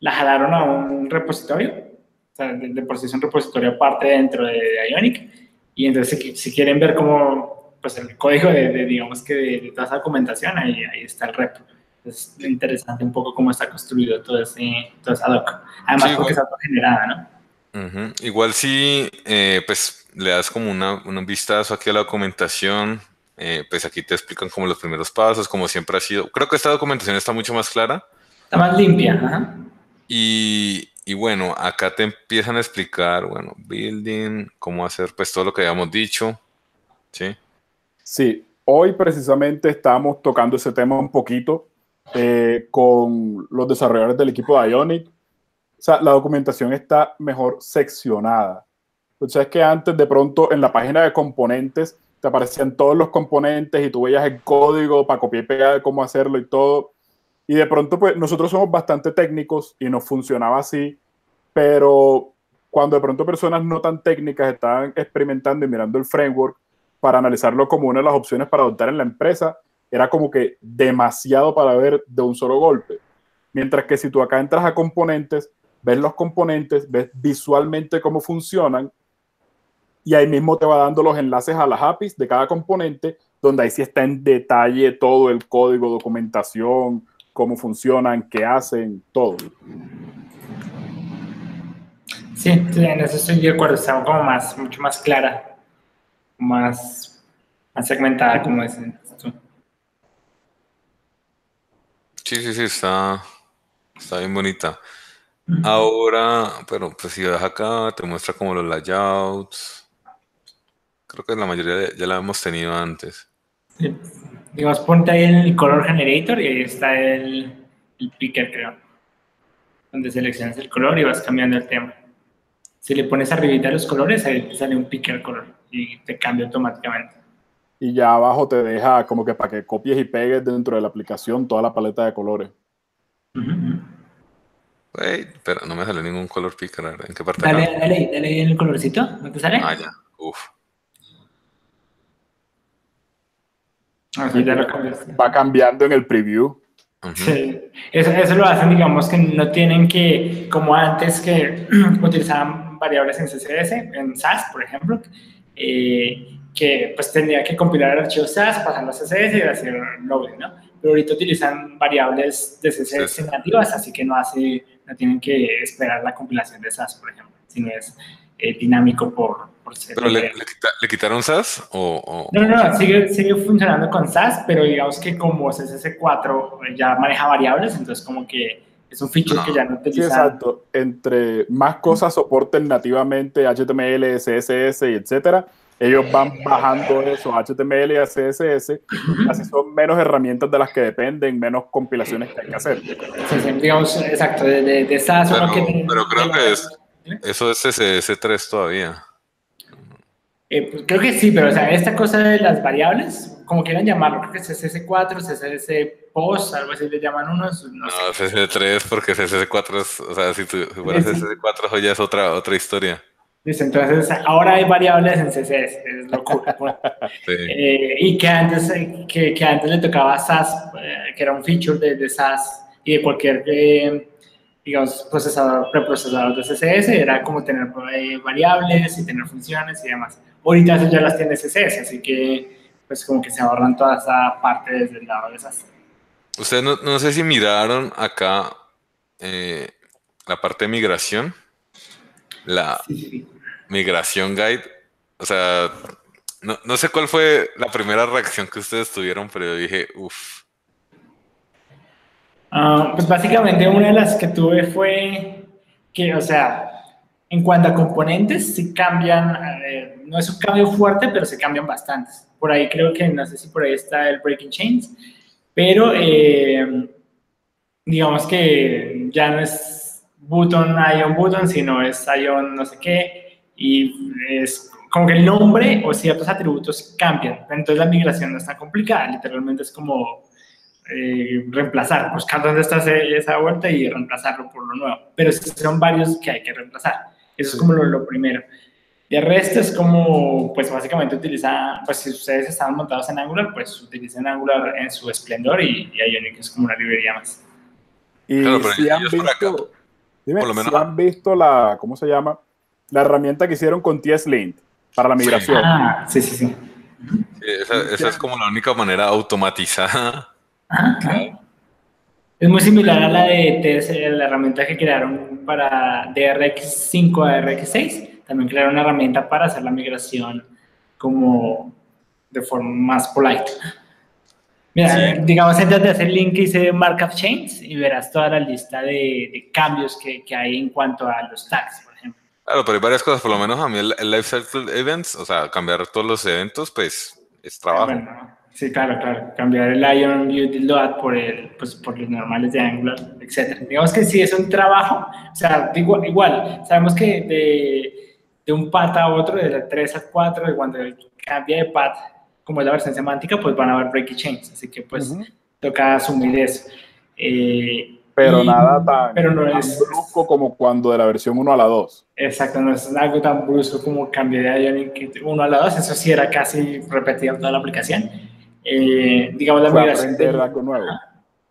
la jalaron a un repositorio, o sea, de, por sí es un repositorio aparte dentro de, Ionic, y entonces si, si, quieren ver cómo, pues el código de, digamos que de, toda esa documentación, ahí, ahí está el repo. Es interesante un poco cómo está construido todo ese, toda esa doc. Además, porque está generada, ¿no? Igual si eh, pues le das como una, un vistazo aquí a la documentación, eh, pues aquí te explican como los primeros pasos, como siempre ha sido. Creo que esta documentación está mucho más clara, Está más limpia. Y, y, bueno, acá te empiezan a explicar, bueno, building, cómo hacer pues todo lo que habíamos dicho. Sí. Sí, hoy precisamente estamos tocando ese tema un poquito eh, con los desarrolladores del equipo de Ionic. O sea, la documentación está mejor seccionada. O sea, es que antes de pronto en la página de componentes te aparecían todos los componentes y tú veías el código para copiar y pegar cómo hacerlo y todo. Y de pronto, pues nosotros somos bastante técnicos y nos funcionaba así, pero cuando de pronto personas no tan técnicas estaban experimentando y mirando el framework para analizarlo como una de las opciones para adoptar en la empresa, era como que demasiado para ver de un solo golpe. Mientras que si tú acá entras a componentes, ves los componentes, ves visualmente cómo funcionan y ahí mismo te va dando los enlaces a las APIs de cada componente, donde ahí sí está en detalle todo el código, documentación, cómo funcionan, qué hacen, todo. Sí, en eso estoy de acuerdo, está como más, mucho más clara, más, más segmentada, como dicen. Sí, sí, sí, está, está bien bonita. Ahora, pero pues si vas acá, te muestra como los layouts, Creo que la mayoría ya la hemos tenido antes. Digamos, ponte ahí el color generator y ahí está el, el picker, creo. Donde seleccionas el color y vas cambiando el tema. Si le pones arribita los colores, ahí te sale un picker color y te cambia automáticamente. Y ya abajo te deja como que para que copies y pegues dentro de la aplicación toda la paleta de colores. pero no me sale ningún color picker. ¿En qué parte? Dale, dale, dale en el colorcito. ¿No te sale? Ah, ya. Uf. Va cambiando en el preview. Sí, eso, eso, lo hacen, digamos, que no tienen que, como antes que utilizaban variables en CSS, en SAS, por ejemplo, eh, que pues tendría que compilar el archivo SAS, pasarlo a CSS y hacer loading, ¿no? Pero ahorita utilizan variables de CSS nativas, así que no, hace, no tienen que esperar la compilación de SAS, por ejemplo, sino es eh, dinámico por, ¿Pero le, le, quitaron SAS? O, No, no, no, sigue, sigue funcionando con SAS, pero digamos que como CSS4 ya maneja variables, entonces como que es un feature que ya no utiliza. Sí, exacto. Entre más cosas soporten nativamente HTML, CSS y etcétera, ellos van bajando eso, HTML y CSS, así son menos herramientas de las que dependen, menos compilaciones que hay que hacer. Sí, sí digamos, exacto, de, de, SAS. Pero, pero creo que es, eso es CSS3 todavía. Eh, pues, creo que sí, pero o sea, esta cosa de las variables, como quieran llamarlo, creo que es CSS4, CSS post, algo así le llaman unos. No, no CSS3 porque CSS4 es, o sea, si tú fueras CSS4 eso ya es otra, otra historia. Dice, entonces ahora hay variables en CSS, es locura. Pues. sí. eh, y que antes, que, que, antes le tocaba SAS, eh, que era un feature de, de SAS y de cualquier eh, digamos, procesador, preprocesador de CSS, era como tener eh, variables y tener funciones y demás. Ahorita ya las tiene CSS, así que pues como que se ahorran toda esa parte desde el lado de esas. Ustedes no, no sé si miraron acá eh, la parte de migración, la migración guide, o sea, no, no sé cuál fue la primera reacción que ustedes tuvieron, pero yo dije, uff, Ah, pues básicamente una de las que tuve fue que, o sea, en cuanto a componentes, sí cambian, eh, no es un cambio fuerte, pero se cambian bastantes. Por ahí creo que, no sé si por ahí está el Breaking Chains, pero eh, digamos que ya no es button, ion button, sino es ion no sé qué, y es como que el nombre o ciertos atributos cambian. Entonces la migración no es complicada, literalmente es como eh, reemplazar, buscar dónde está esa vuelta y reemplazarlo por lo nuevo. Pero son varios que hay que reemplazar. Eso es como lo, primero. Y el resto es como, pues básicamente utiliza, pues si ustedes están montados en Angular, pues utilicen Angular en su esplendor y, y Ionic es como una librería más. Y si, han visto, dime, por lo menos, si han visto la, ¿cómo se llama? La herramienta que hicieron con TS-Lint para la migración. Ah, sí, sí, sí. esa, esa es como la única manera automatizada es muy similar a la de TS, la herramienta que crearon para DRX5 a DRX6. También crearon una herramienta para hacer la migración como de forma más polite. Mira, digamos, antes de hacer link hice Markup Chains y verás toda la lista de, cambios que, que, hay en cuanto a los tags, por ejemplo. Claro, pero hay varias cosas, por lo menos a mí el, el Life Cycle Events, o sea, cambiar todos los eventos, pues es trabajo. Sí, claro, claro. Cambiar el Ion Beauty Load por, el, pues, por los normales de Angular, etc. Digamos que sí es un trabajo, o sea, igual, igual sabemos que de, de un path a otro, de la 3 a 4, de cuando cambia de path como es la versión semántica, pues van a haber breaking chains, así que pues toca asumir eso. Eh, pero nada tan, pero no es, brusco como cuando de la versión 1 a la 2. Exacto, no es algo tan brusco como cambiar de Ionic 1 a la 2, eso sí era casi repetido en toda la aplicación. Eh, digamos, la migración de, algo nuevo.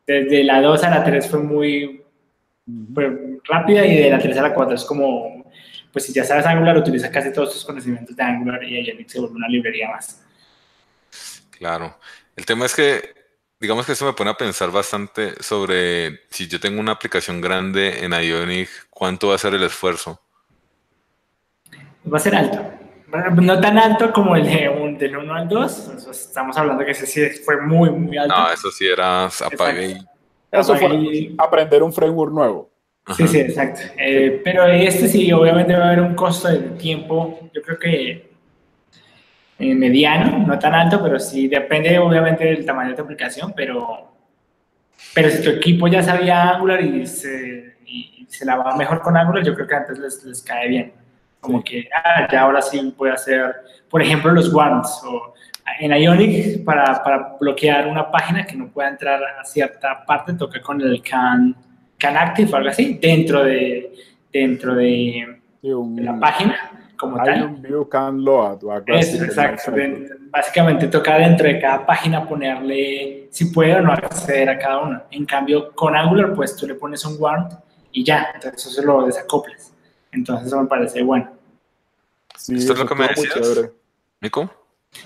desde la 2 a la 3 fue muy rápida y de la 3 a la 4 es como, pues si ya sabes Angular, utiliza casi todos tus conocimientos de Angular y Ionic se vuelve una librería más. Claro. El tema es que, digamos que eso me pone a pensar bastante sobre si yo tengo una aplicación grande en Ionic, ¿cuánto va a ser el esfuerzo? Va a ser alto. No tan alto como el de un, del 1 al 2. Estamos hablando que ese sí fue muy, muy alto. No, eso sí era apague Eso fue aprender un framework nuevo. Sí, sí, exacto. Eh, pero este sí, obviamente va a haber un costo de tiempo. Yo creo que eh, mediano, no tan alto, pero sí depende obviamente del tamaño de tu aplicación, pero, pero si tu equipo ya sabía Angular y se, y se la va mejor con Angular, yo creo que antes les, les cae bien. Como que, ah, ya ahora sí puede hacer, por ejemplo, los warrants o en Ionic para, para, bloquear una página que no pueda entrar a cierta parte, toca con el can, can active o algo así, dentro de, dentro de, de la página como Hay tal. un view can load. exacto. Básicamente toca dentro de cada página ponerle si puede o no acceder a cada uno. En cambio, con Angular, pues tú le pones un warrant y ya, entonces eso se lo desacoplas. Entonces eso me parece bueno. ¿Esto es lo que me decías, Nico?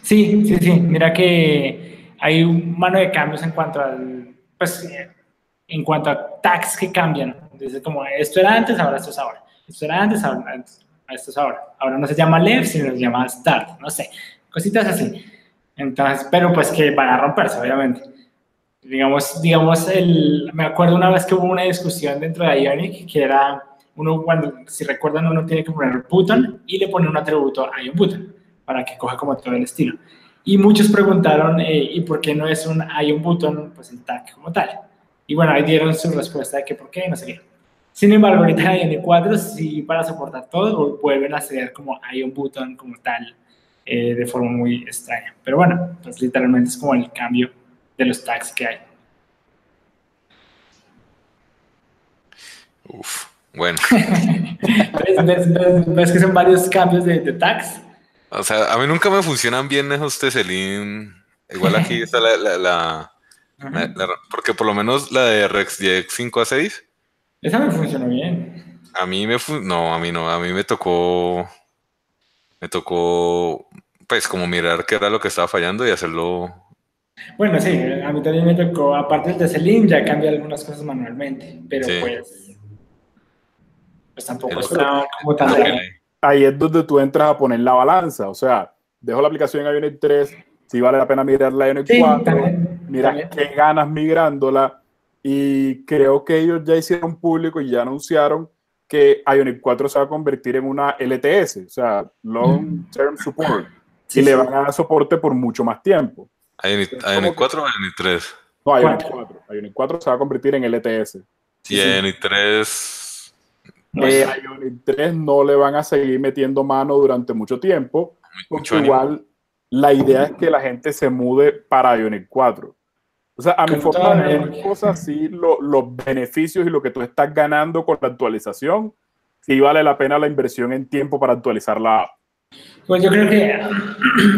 Sí, sí, sí. Mira que hay un mano de cambios en cuanto al, pues, en cuanto a tags que cambian. Desde como esto era antes, ahora esto es ahora. Esto era antes, ahora antes esto es ahora. Ahora no se llama left, sino se llama start, no sé, cositas así. Entonces, pero pues que van a romperse, obviamente. Digamos, digamos el, me acuerdo una vez que hubo una discusión dentro de Ionic que era, uno, cuando, si recuerdan, uno tiene que poner button y le pone un atributo a button para que coja como todo el estilo. Y muchos preguntaron, eh, ¿y por qué no es un un button, pues el tag como tal? Y bueno, ahí dieron su respuesta de que por qué, no sé qué. Sin embargo, ahorita en el 4 sí para soportar todo vuelven a ser como un botón como tal eh, de forma muy extraña. Pero bueno, pues literalmente es como el cambio de los tags que hay. Uf, bueno. ¿Ves, que son varios cambios de, tags? O sea, a mí nunca me funcionan bien esos Teselin. Igual aquí está la, la, Porque por lo menos la de RexJX 5 a 6 esa me funcionó bien. A mí me no, a mí no, a mí me tocó me tocó pues como mirar qué era lo que estaba fallando y hacerlo bueno, sí, a mí también me tocó, aparte del Selim, ya cambié algunas cosas manualmente, pero pues, pues tampoco está como tan... Ahí es donde tú entras a poner la balanza, o sea, dejo la aplicación en Ionic 3, si vale la pena mirar la Ionic 4, mira qué ganas migrándola, y creo que ellos ya hicieron público y ya anunciaron que Ionic 4 se va a convertir en una LTS, o sea, Long Term Support, y le van a dar soporte por mucho más tiempo. ¿Ionic, 4 o Ionic 3? No, Ionic 4. Ionic 4 se va a convertir en LTS. ¿Y Ionic 3? Eh, Ionic 3 no le van a seguir metiendo mano durante mucho tiempo, porque igual la idea es que la gente se mude para Ionic 4. O sea, a mi forma de ver cosas, sí, los beneficios y lo que tú estás ganando con la actualización, sí vale la pena la inversión en tiempo para actualizar la app. Pues yo creo que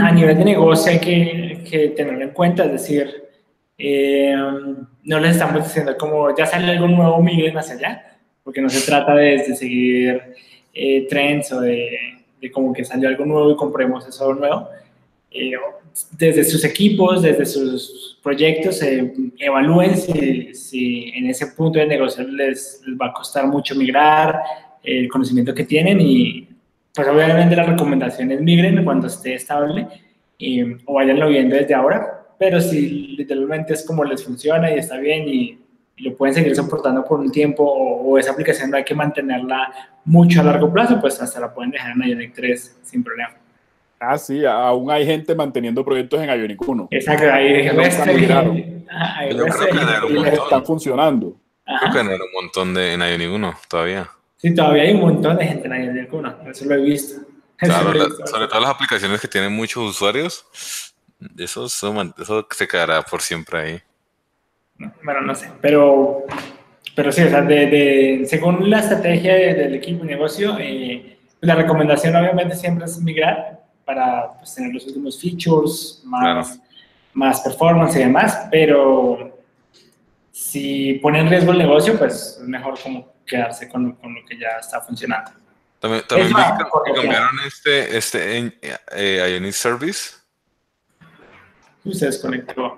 a nivel de negocio hay que, que tenerlo en cuenta, es decir, eh, no les estamos diciendo como ya sale algo nuevo, migren hacia allá, porque no se trata de, seguir eh, trends o de, de, como que salió algo nuevo y compremos eso nuevo. Eh, desde sus equipos, desde sus proyectos, eh, evalúen si, si, en ese punto de negocio les, les, va a costar mucho migrar, el conocimiento que tienen y pues obviamente la recomendación es migren cuando esté estable o vayanlo viendo desde ahora, pero si literalmente es como les funciona y está bien y, lo pueden seguir soportando por un tiempo o, esa aplicación no hay que mantenerla mucho a largo plazo, pues hasta la pueden dejar en Ionic 3 sin problema. Ah, sí, aún hay gente manteniendo proyectos en Ionic 1. Exacto, ahí y están funcionando. Creo que no era un montón de, en Ionic 1 todavía. Sí, todavía hay un montón de gente en Ionic 1, eso lo he visto. Claro, sobre todo las aplicaciones que tienen muchos usuarios, eso, eso se quedará por siempre ahí. Bueno, no sé, pero, pero sí, o sea, de, según la estrategia del equipo de negocio, eh, la recomendación obviamente siempre es migrar para pues, tener los últimos features, más, más performance y demás, pero si pone en riesgo el negocio, pues es mejor como quedarse con, con lo que ya está funcionando. También, también vi que cambiaron este, este eh, Ionic Service. Se desconectó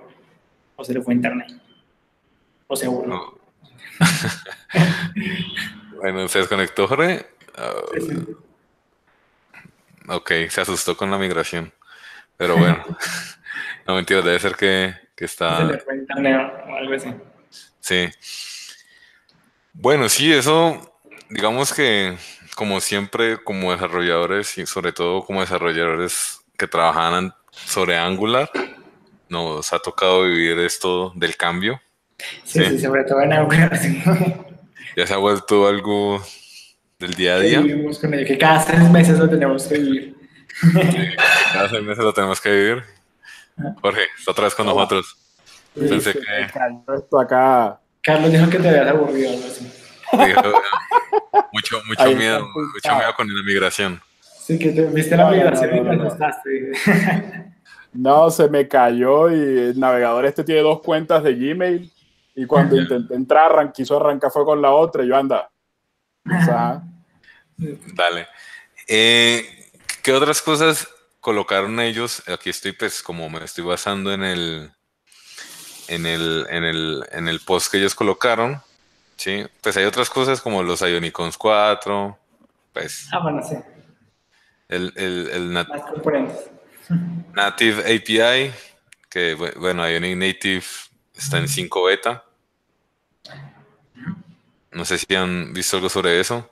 o se le fue internet. O bueno, se desconectó, Jorge. Ok, se asustó con la migración. Pero bueno, no mentira, debe ser que, que está. Se le fue internet o algo así. Sí. Bueno, sí, eso, digamos que como siempre, como desarrolladores y sobre todo como desarrolladores que trabajan sobre Angular, nos ha tocado vivir esto del cambio. Sí, sí, sobre todo en Angular. Ya se ha vuelto algo del día a día. Vivimos con ello, que cada seis meses lo tenemos que vivir. cada seis meses lo tenemos que vivir. Jorge, está otra vez con nosotros. Pensé que... Esto acá. Carlos dijo que te habías aburrido algo así. mucho, mucho miedo, mucho miedo con la migración. Sí, que te, viste la migración y no, estás. No, se me cayó y el navegador este tiene dos cuentas de Gmail y cuando intenté entrar, quiso arrancar fue con la otra y yo anda. Dale. Eh, ¿Qué otras cosas colocaron ellos? Aquí estoy pues como me estoy basando en el en el, en el, en el post que ellos colocaron. Sí, pues hay otras cosas como los Ionicons 4, pues. Ah, bueno, sí. El, el, el componentes. Native API, que bueno, Ionic Native está en 5 beta. No sé si han visto algo sobre eso.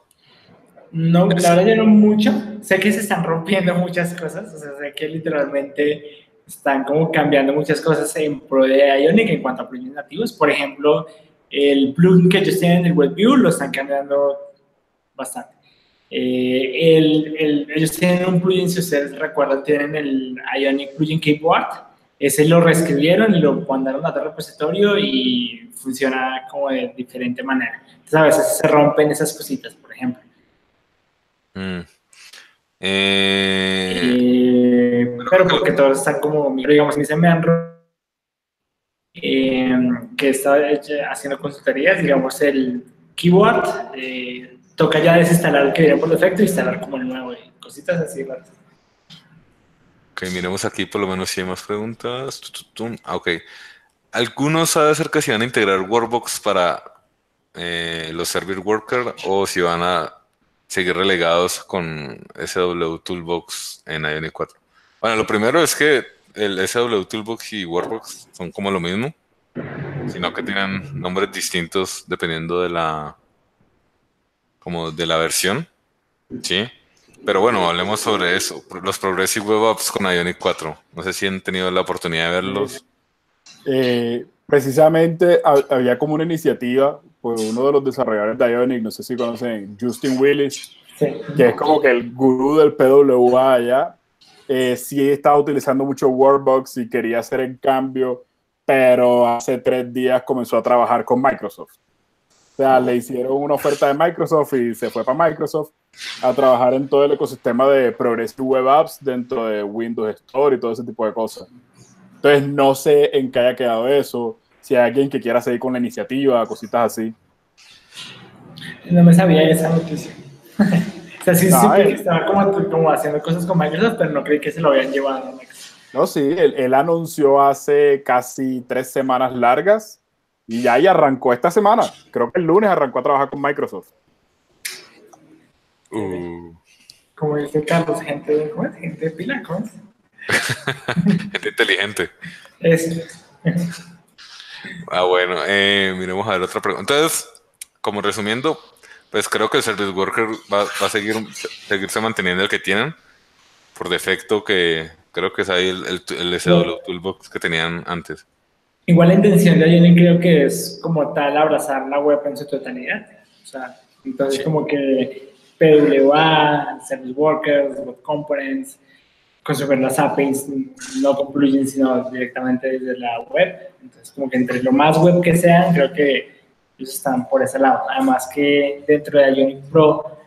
No, la verdad yo no mucho. Sé que se están rompiendo muchas cosas, o sea, sé que literalmente están como cambiando muchas cosas en pro de Ionic en cuanto a plugins nativos. Por ejemplo, el plugin que ellos tienen en el WebView lo están cambiando bastante. Eh, el, ellos tienen un plugin, si ustedes recuerdan, tienen el Ionic Plugin Keyboard. Ese lo reescribieron y lo mandaron a otro repositorio y funciona como de diferente manera. Entonces a veces se rompen esas cositas, por ejemplo. Mm. Eh, eh, pero porque todos están como, digamos, me me han eh, que está haciendo consultorías, digamos, el keyword, eh, toca ya desinstalar el que viene por defecto e instalar como el nuevo y cositas así. Miremos aquí por lo menos si hay más preguntas. Ah, ok. ¿Algunos sabe acerca si van a integrar Workbox para eh, los Server Worker o si van a seguir relegados con SW Toolbox en Ionic 4? Bueno, lo primero es que el SW Toolbox y Workbox son como lo mismo, sino que tienen nombres distintos dependiendo de la como de la versión, ¿sí? Pero bueno, hablemos sobre eso. Los Progressive Web Apps con Ionic 4. No sé si han tenido la oportunidad de verlos. Eh, precisamente había como una iniciativa por uno de los desarrolladores de Ionic, no sé si conocen, Justin Willis, que es como que el gurú del PWA allá, eh, sí estaba utilizando mucho Workbox y quería hacer el cambio, pero hace tres días comenzó a trabajar con Microsoft. O sea, le hicieron una oferta de Microsoft y se fue para Microsoft a trabajar en todo el ecosistema de Progressive Web Apps dentro de Windows Store y todo ese tipo de cosas. Entonces, no sé en qué haya quedado eso, si hay alguien que quiera seguir con la iniciativa, cositas así. No me sabía esa noticia. O sea, sí, sí que estaba como, haciendo cosas con Microsoft, pero no creí que se lo habían llevado. No, sí, él, anunció hace casi tres semanas largas y ya ahí arrancó esta semana. Creo que el lunes arrancó a trabajar con Microsoft. Uh. Como dice Carlos, gente, ¿cómo es? gente de pila, gente inteligente. Es. Ah, bueno, eh, miremos a ver otra pregunta. Entonces, como resumiendo, pues creo que el Service Worker va, a seguir, seguirse manteniendo el que tienen. Por defecto, que creo que es ahí el, el, SW Toolbox que tenían antes. Igual la intención de Ionic creo que es como tal abrazar la web en su totalidad. O sea, entonces como que PWA, Service Workers, Web Components, construir las APIs no concluyen sino directamente desde la web. Entonces como que entre lo más web que sean, creo que ellos están por ese lado. Además que dentro de Ionic Pro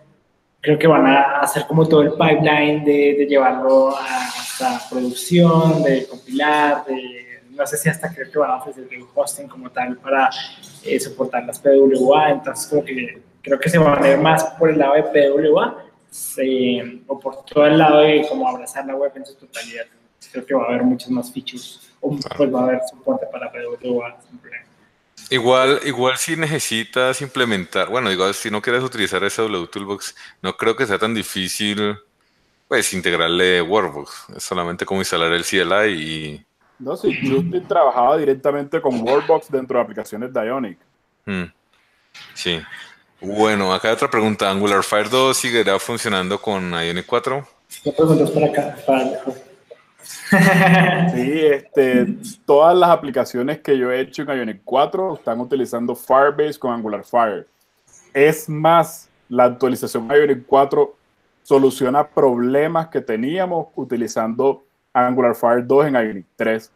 creo que van a hacer como todo el pipeline de, de llevarlo hasta producción, de compilar, de no sé si hasta creo que van a ofrecer el hosting como tal para eh, soportar las PWA, entonces creo que, creo que se van a ver más por el lado de PWA o por todo el lado de cómo abrazar la web en su totalidad. Creo que va a haber muchos más features, o pues va a haber soporte para PWA Igual, igual si necesitas implementar, bueno, igual si no quieres utilizar ese W Toolbox, no creo que sea tan difícil pues integrarle Workbox. Es solamente como instalar el CLI y no, sí, Justin trabajaba directamente con Workbox dentro de aplicaciones de Ionic. Hmm. Sí. Bueno, acá hay otra pregunta. ¿Angular Fire 2 seguirá funcionando con Ionic 4? ¿Qué preguntas para acá? sí, este, todas las aplicaciones que yo he hecho en Ionic 4 están utilizando Firebase con Angular Fire. Es más, la actualización Ionic 4 soluciona problemas que teníamos utilizando Angular Fire 2 en Ionic 3.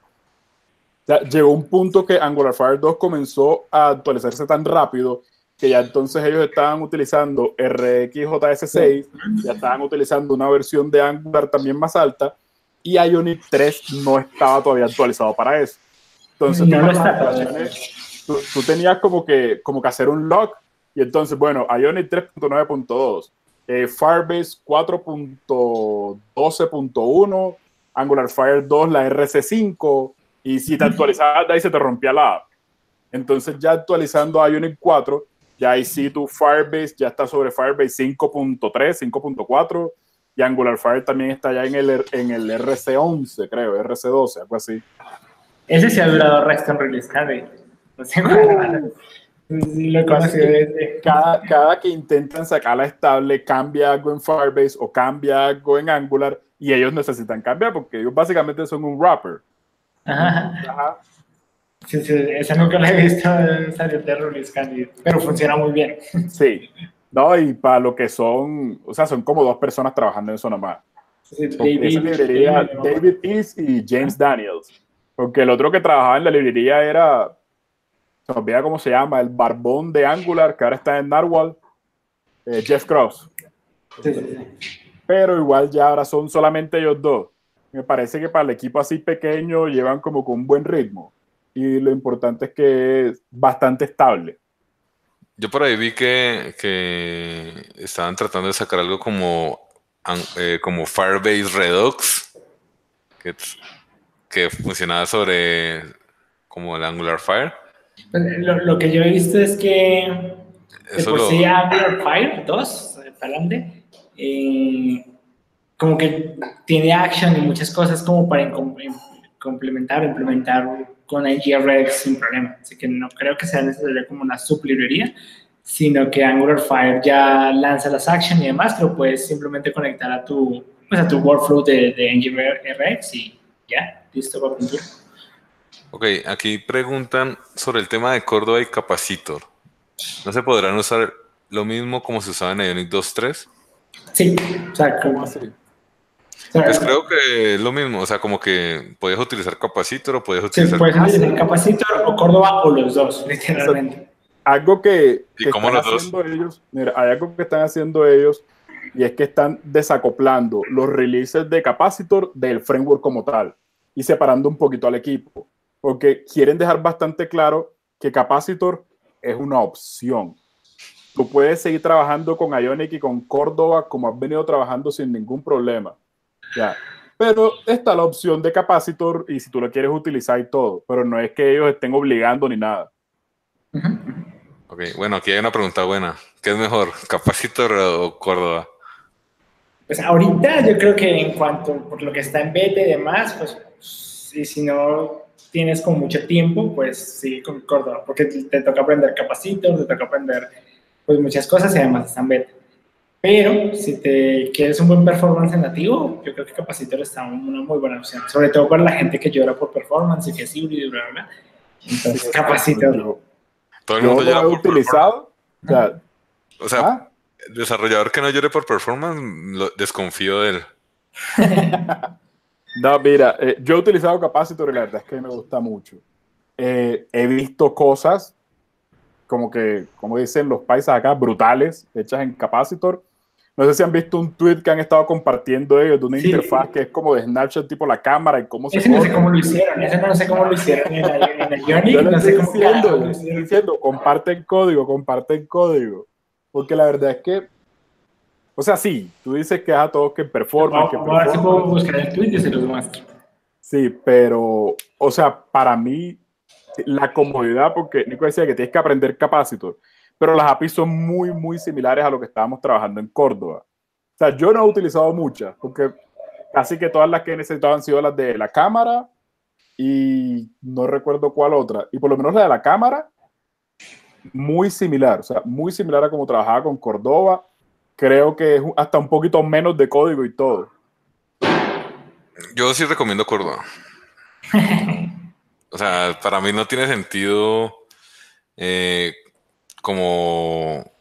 llegó un punto que Angular Fire 2 comenzó a actualizarse tan rápido que ya entonces ellos estaban utilizando RxJS6, ya estaban utilizando una versión de Angular también más alta y Ionic 3 no estaba todavía actualizado para eso. Entonces, tú, tenías como que, como que hacer un log y entonces, bueno, Ionic 3.9.2, eh, Firebase 4.12.1, Angular Fire 2, la RC5, y si te actualizabas de ahí se te rompía la app. Entonces ya actualizando a Ionic 4, ya ahí sí tu Firebase ya está sobre Firebase 5.3, 5.4, y Angular Fire también está ya en el, en el RC11, creo, RC12, algo así. Ese se ha durado resto en release No sé Lo cada, cada que intentan sacarla estable, cambia algo en Firebase o cambia algo en Angular, y ellos necesitan cambiar porque ellos básicamente son un rapper. Ajá. Sí, sí, esa nunca la he visto salir de Release Candidate, pero funciona muy bien. Sí, no, y para lo que son, o sea, son como dos personas trabajando en eso nomás. Sí, David, librería, David East y James Daniels. Porque el otro que trabajaba en la librería era, se me olvida cómo se llama, el barbón de Angular, que ahora está en Narwhal, eh, Jeff Cross. Sí, sí pero igual ya ahora son solamente ellos dos. Me parece que para el equipo así pequeño llevan como con un buen ritmo y lo importante es que es bastante estable. Yo por ahí vi que, que estaban tratando de sacar algo como, eh, como Firebase Redux, que, que funcionaba sobre como el Angular Fire. Pues, lo, que yo he visto es que Eso por Angular Fire 2, para adelante, eh, como que tiene action y muchas cosas como para complementar o implementar con NGRX sin problema. Así que no creo que sea necesario como una sublibrería, sino que Angular Fire ya lanza las actions y demás, lo puedes simplemente conectar a tu, pues a tu workflow de, de NGRX y ya, listo para pintura. Ok, aquí preguntan sobre el tema de Córdoba y Capacitor. ¿No se podrán usar lo mismo como se usaba en Ionic 2.3? Sí, o sea, como así. Pues creo que es lo mismo, o sea, como que puedes utilizar Capacitor o puedes utilizar... Sí, puedes utilizar Capacitor o Córdoba o los dos, literalmente. algo que, están haciendo ellos, mira, hay algo que están haciendo ellos y es que están desacoplando los releases de Capacitor del framework como tal y separando un poquito al equipo, porque quieren dejar bastante claro que Capacitor es una opción. Tú puedes seguir trabajando con Ionic y con Córdoba como has venido trabajando sin ningún problema. Ya. Pero está la opción de capacitor y si tú lo quieres utilizar y todo, pero no es que ellos estén obligando ni nada. Ok, bueno, aquí hay una pregunta buena. ¿Qué es mejor, capacitor o Córdoba? Pues ahorita yo creo que en cuanto por lo que está en beta y demás, pues y si no, tienes como mucho tiempo, pues sigue con Córdoba, porque te, toca aprender Capacitor, te toca aprender pues muchas cosas y además están beta. Pero si te quieres un buen performance en nativo, yo creo que Capacitor está una muy buena opción, sobre todo para la gente que llora por performance y que es híbrido y bla, bla, Entonces, Capacitor. Todo el mundo yo lo he utilizado. O sea, ¿Ah? desarrollador que no llore por performance, lo, desconfío de él. no, mira, eh, yo he utilizado Capacitor y la verdad es que me gusta mucho. Eh, he visto cosas como que, como dicen los paisas acá, brutales, hechas en Capacitor. No sé si han visto un tweet que han estado compartiendo ellos de una interfaz que es como de Snapchat, tipo la cámara y cómo ese no sé cómo lo hicieron, ese no sé cómo lo hicieron en el, Ionic, no sé cómo diciendo, lo hicieron. diciendo, comparten código, comparten código. Porque la verdad es que, o sea, sí, tú dices que es a todos que performan. que a ver si puedo buscar el tweet y se los muestro. Sí, pero, o sea, para mí, la comodidad, porque Nico decía que tienes que aprender capacitor, pero las APIs son muy, muy similares a lo que estábamos trabajando en Córdoba. O sea, yo no he utilizado muchas, porque casi que todas las que he necesitado han sido las de la cámara y no recuerdo cuál otra. Y por lo menos la de la cámara muy similar, o sea, muy similar a como trabajaba con Córdoba. Creo que es hasta un poquito menos de código y todo. Yo sí recomiendo Córdoba. o sea, para mí no tiene sentido eh, como,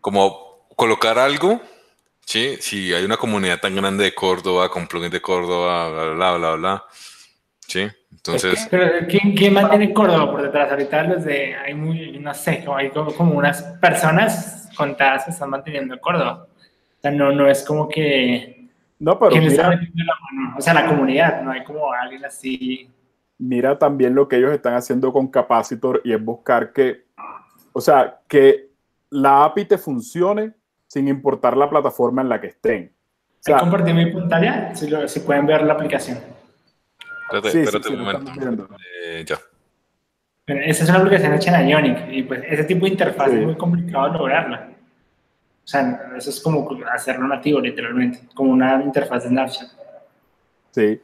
como colocar algo, ¿sí? Si hay una comunidad tan grande de Córdoba, con plugins de Córdoba, bla, bla, bla, bla, ¿sí? Entonces. Pero ¿quién, ¿quién, mantiene Córdoba por detrás? Ahorita los de, hay muy, no sé, hay como, como, unas personas contadas que están manteniendo Córdoba. O sea, no, no es como que. No, pero. Mira, O sea, la comunidad, no hay como alguien así. Mira también lo que ellos están haciendo con Capacitor y es buscar que, o sea, que la API te funcione sin importar la plataforma en la que estén. O sea, compartir mi pantalla, si, si pueden ver la aplicación. Espérate, espérate un momento. Eh, ya. esa es una aplicación hecha en Ionic y pues ese tipo de interfaz es muy complicado lograrla. O sea, eso es como hacerlo nativo literalmente, como una interfaz de Snapchat. Sí.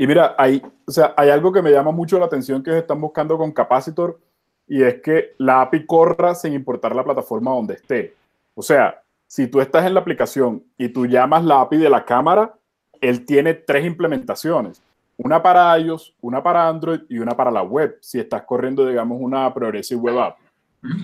Y mira, hay, o sea, hay algo que me llama mucho la atención que están buscando con Capacitor y es que la API corra sin importar la plataforma donde esté. O sea, si tú estás en la aplicación y tú llamas la API de la cámara, él tiene tres implementaciones una para iOS, una para Android y una para la web, si estás corriendo, digamos, una Progressive Web App.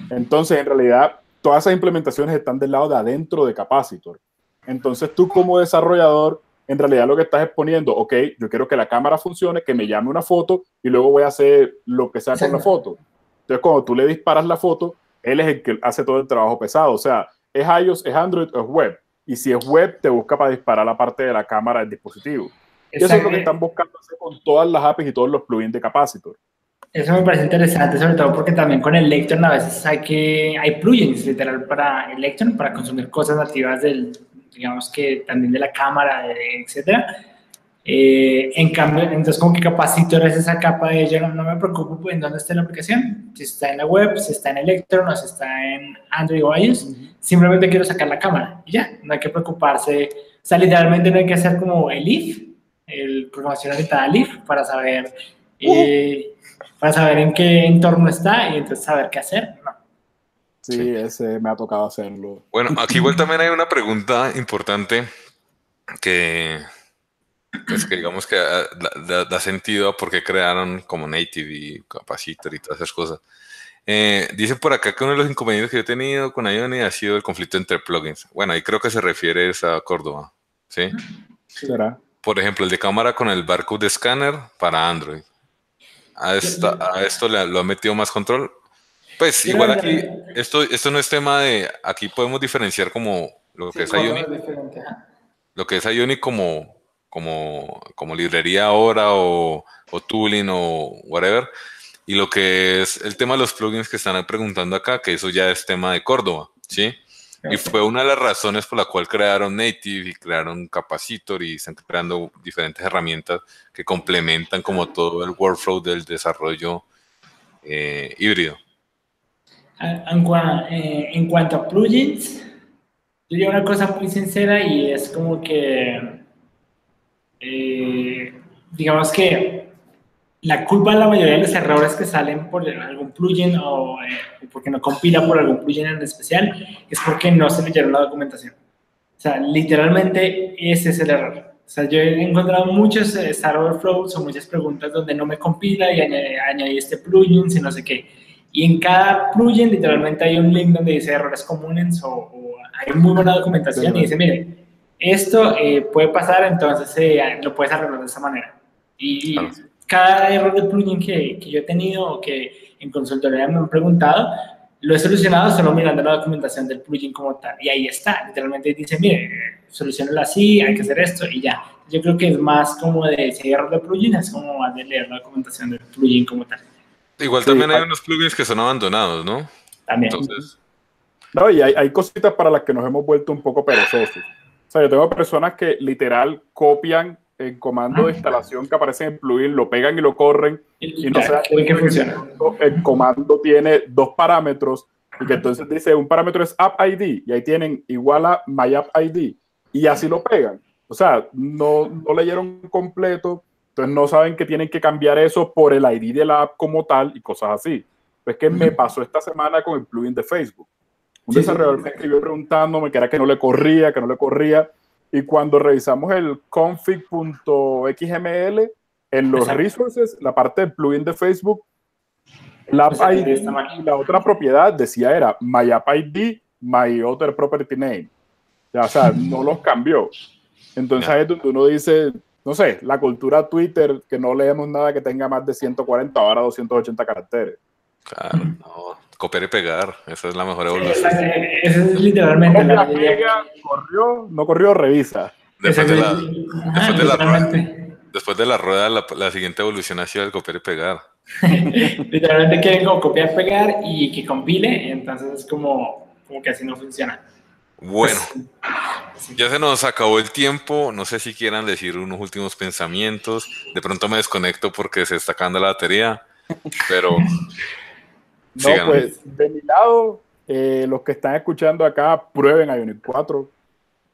Entonces, en realidad, todas esas implementaciones están del lado de adentro de Capacitor. Entonces, tú como desarrollador, en realidad lo que estás exponiendo, ok, yo quiero que la cámara funcione, que me llame una foto y luego voy a hacer lo que sea con la foto. Entonces, cuando tú le disparas la foto, él es el que hace todo el trabajo pesado. O sea, es iOS, es Android es web. Y si es web, te busca para disparar la parte de la cámara del dispositivo. Eso es lo que están buscando hacer con todas las APIs y todos los plugins de Capacitor. Eso me parece interesante, sobre todo porque también con Electron a veces hay que hay plugins literal para Electron para consumir cosas nativas del, digamos que también de la cámara, etcétera. Eh, en cambio, entonces como que Capacitor es esa capa de yo no, me preocupo en dónde está la aplicación, si está en la web, si está en Electron o si está en Android o iOS, simplemente quiero sacar la cámara y ya, no hay que preocuparse, o sea, literalmente no hay que hacer como el if, el programación orientada LIF para saber, eh, para saber en qué entorno está y entonces saber qué hacer. Sí, ese me ha tocado hacerlo. Bueno, aquí igual también hay una pregunta importante que, pues que digamos que da, sentido a por qué crearon como Native y Capacitor y todas esas cosas. Eh, dice por acá que uno de los inconvenientes que he tenido con Ioni ha sido el conflicto entre plugins. Bueno, ahí creo que se refiere a Córdoba, ¿sí? ¿Será? por ejemplo, el de cámara con el barcode de escáner para Android. A, esto le, lo ha metido más control. Pues igual aquí, esto, esto no es tema de, aquí podemos diferenciar como lo que es Ionic, lo que es Ionic como, como, como librería ahora o, o tooling o whatever, y lo que es el tema de los plugins que están preguntando acá, que eso ya es tema de Córdoba, ¿sí? Y fue una de las razones por la cual crearon Native y crearon Capacitor y están creando diferentes herramientas que complementan como todo el workflow del desarrollo eh, híbrido. Eh, en, cuanto a plugins, yo digo una cosa muy sincera y es como que, eh, digamos que la culpa de la mayoría de los errores que salen por algún plugin o eh, porque no compila por algún plugin en especial es porque no se leyeron la documentación. O sea, literalmente ese es el error. O sea, yo he encontrado muchos eh, Star Overflows o muchas preguntas donde no me compila y añadí, este plugin, si no sé qué. Y en cada plugin literalmente hay un link donde dice errores comunes o, hay muy buena documentación y dice, mire, esto eh, puede pasar, entonces lo puedes arreglar de esa manera. Y, cada error de plugin que, que, yo he tenido o que en consultoría me han preguntado, lo he solucionado solo mirando la documentación del plugin como tal. Y ahí está, literalmente dice, mire, solucionalo así, hay que hacer esto y ya. Yo creo que es más como de hay error de plugin, es como más de leer la documentación del plugin como tal. Igual también hay unos plugins que son abandonados, ¿no? También. Entonces... No, y hay, hay cositas para las que nos hemos vuelto un poco perezosos. O sea, yo tengo personas que literal copian el comando de ah. instalación que aparece en el plugin, lo pegan y lo corren y, no saben qué funciona. El comando tiene dos parámetros y que entonces dice un parámetro es app ID y ahí tienen igual a my app ID y así lo pegan. O sea, no, no leyeron completo, entonces no saben que tienen que cambiar eso por el ID de la app como tal y cosas así. Es que me pasó esta semana con el plugin de Facebook. Un desarrollador me escribió preguntándome que era que no le corría, que no le corría. Y cuando revisamos el config.xml, en los resources, la parte del plugin de Facebook, la ID la otra propiedad decía era my app ID, my other property name. o sea, no los cambió. Entonces ahí es donde uno dice, no sé, la cultura Twitter, que no leemos nada que tenga más de 140, ahora 280 caracteres. Claro, no copiar y pegar, esa es la mejor evolución. Esa es literalmente la corrió, no corrió, revisa. Después, de la, después, de la rueda, después de la rueda, la, siguiente evolución ha sido el copiar y pegar. literalmente quieren como copiar, pegar y que compile, entonces es como, como que así no funciona. Bueno, pues, ya se nos acabó el tiempo. No sé si quieran decir unos últimos pensamientos. De pronto me desconecto porque se está acabando la batería, pero No, pues de mi lado, eh, los que están escuchando acá, prueben Ionic 4.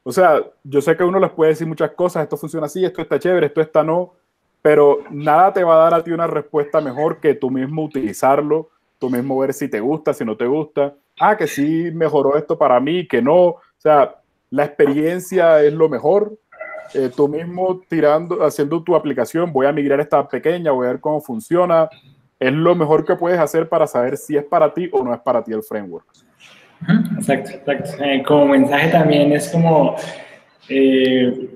O sea, yo sé que uno les puede decir muchas cosas, esto funciona así, esto está chévere, esto está no, pero nada te va a dar a ti una respuesta mejor que tú mismo utilizarlo, tú mismo ver si te gusta, si no te gusta. Ah, que sí mejoró esto para mí, que no. O sea, la experiencia es lo mejor. Eh, tú mismo tirando, haciendo tu aplicación, voy a migrar esta pequeña, voy a ver cómo funciona, es lo mejor que puedes hacer para saber si es para ti o no es para ti el framework. Exacto, exacto. Eh, como mensaje también es como, eh,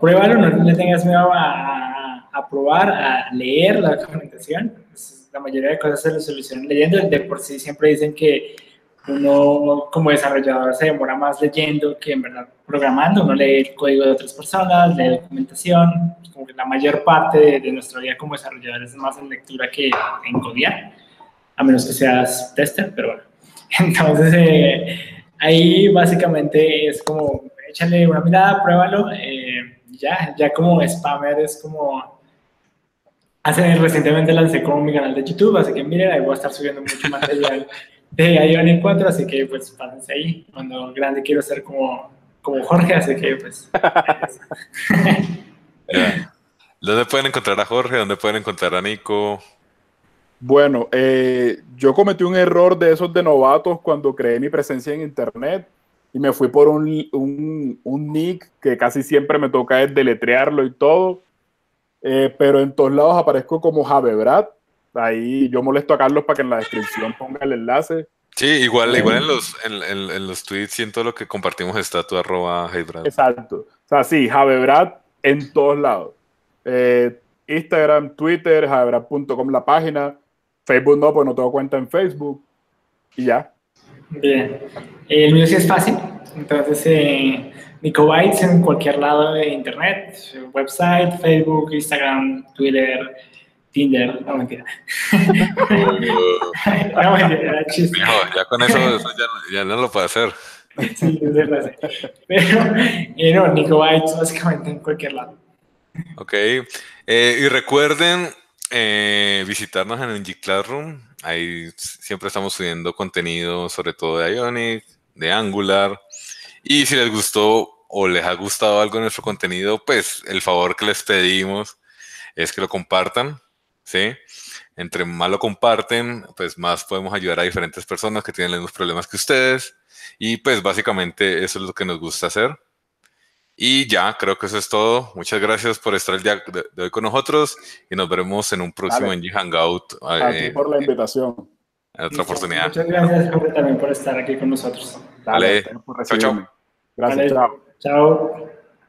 pruébalo, no le tengas miedo a, a, probar, a leer la documentación. La mayoría de cosas se lo solucionan leyendo. De por sí siempre dicen que uno como desarrollador se demora más leyendo que en verdad programando, uno lee el código de otras personas, lee documentación, como que la mayor parte de, nuestra vida como desarrolladores es más en lectura que en codiar, a menos que seas tester, pero bueno. Entonces, eh, ahí básicamente es como, échale una mirada, pruébalo, eh, ya, ya como spammer es como... Hace, recientemente lancé como mi canal de YouTube, así que miren, ahí voy a estar subiendo mucho material de Ionic 4, así que pues pásense ahí. Cuando grande quiero ser como, como Jorge, así que pues... ¿Dónde pueden encontrar a Jorge? ¿Dónde pueden encontrar a Nico? Bueno, eh, yo cometí un error de esos de novatos cuando creé mi presencia en Internet y me fui por un, un, un nick que casi siempre me toca es deletrearlo y todo, eh, pero en todos lados aparezco como Javebrad. Ahí yo molesto a Carlos para que en la descripción ponga el enlace. Sí, igual, igual en los, en, en, los tweets y en todo lo que compartimos está tu arroba Exacto. O sea, sí, Javebrad en todos lados. Eh, Instagram, Twitter, javebrad.com la página. Facebook no, pues no tengo cuenta en Facebook. Y ya. Bien. El mío sí es fácil. Entonces, eh, Nico Bytes en cualquier lado de internet, website, Facebook, Instagram, Twitter, Tinder, no mentira. no mentira, chiste. ya con eso, ya, no lo puedo hacer. sí, es verdad. Pero, eh, no, Nico Bytes básicamente en cualquier lado. Ok. Eh, y recuerden eh, visitarnos en NG Classroom. Ahí siempre estamos subiendo contenido, sobre todo de Ionic, de Angular. Y si les gustó o les ha gustado algo de nuestro contenido, pues el favor que les pedimos es que lo compartan ¿sí? Entre más lo comparten, pues más podemos ayudar a diferentes personas que tienen los mismos problemas que ustedes. Y pues básicamente eso es lo que nos gusta hacer. Y ya, creo que eso es todo. Muchas gracias por estar el día de hoy con nosotros y nos veremos en un próximo NG Hangout. A ti eh, por la invitación. En otra oportunidad. Muchas gracias, Jorge, también por estar aquí con nosotros. Dale, chao, chao. Gracias, chao. Chao.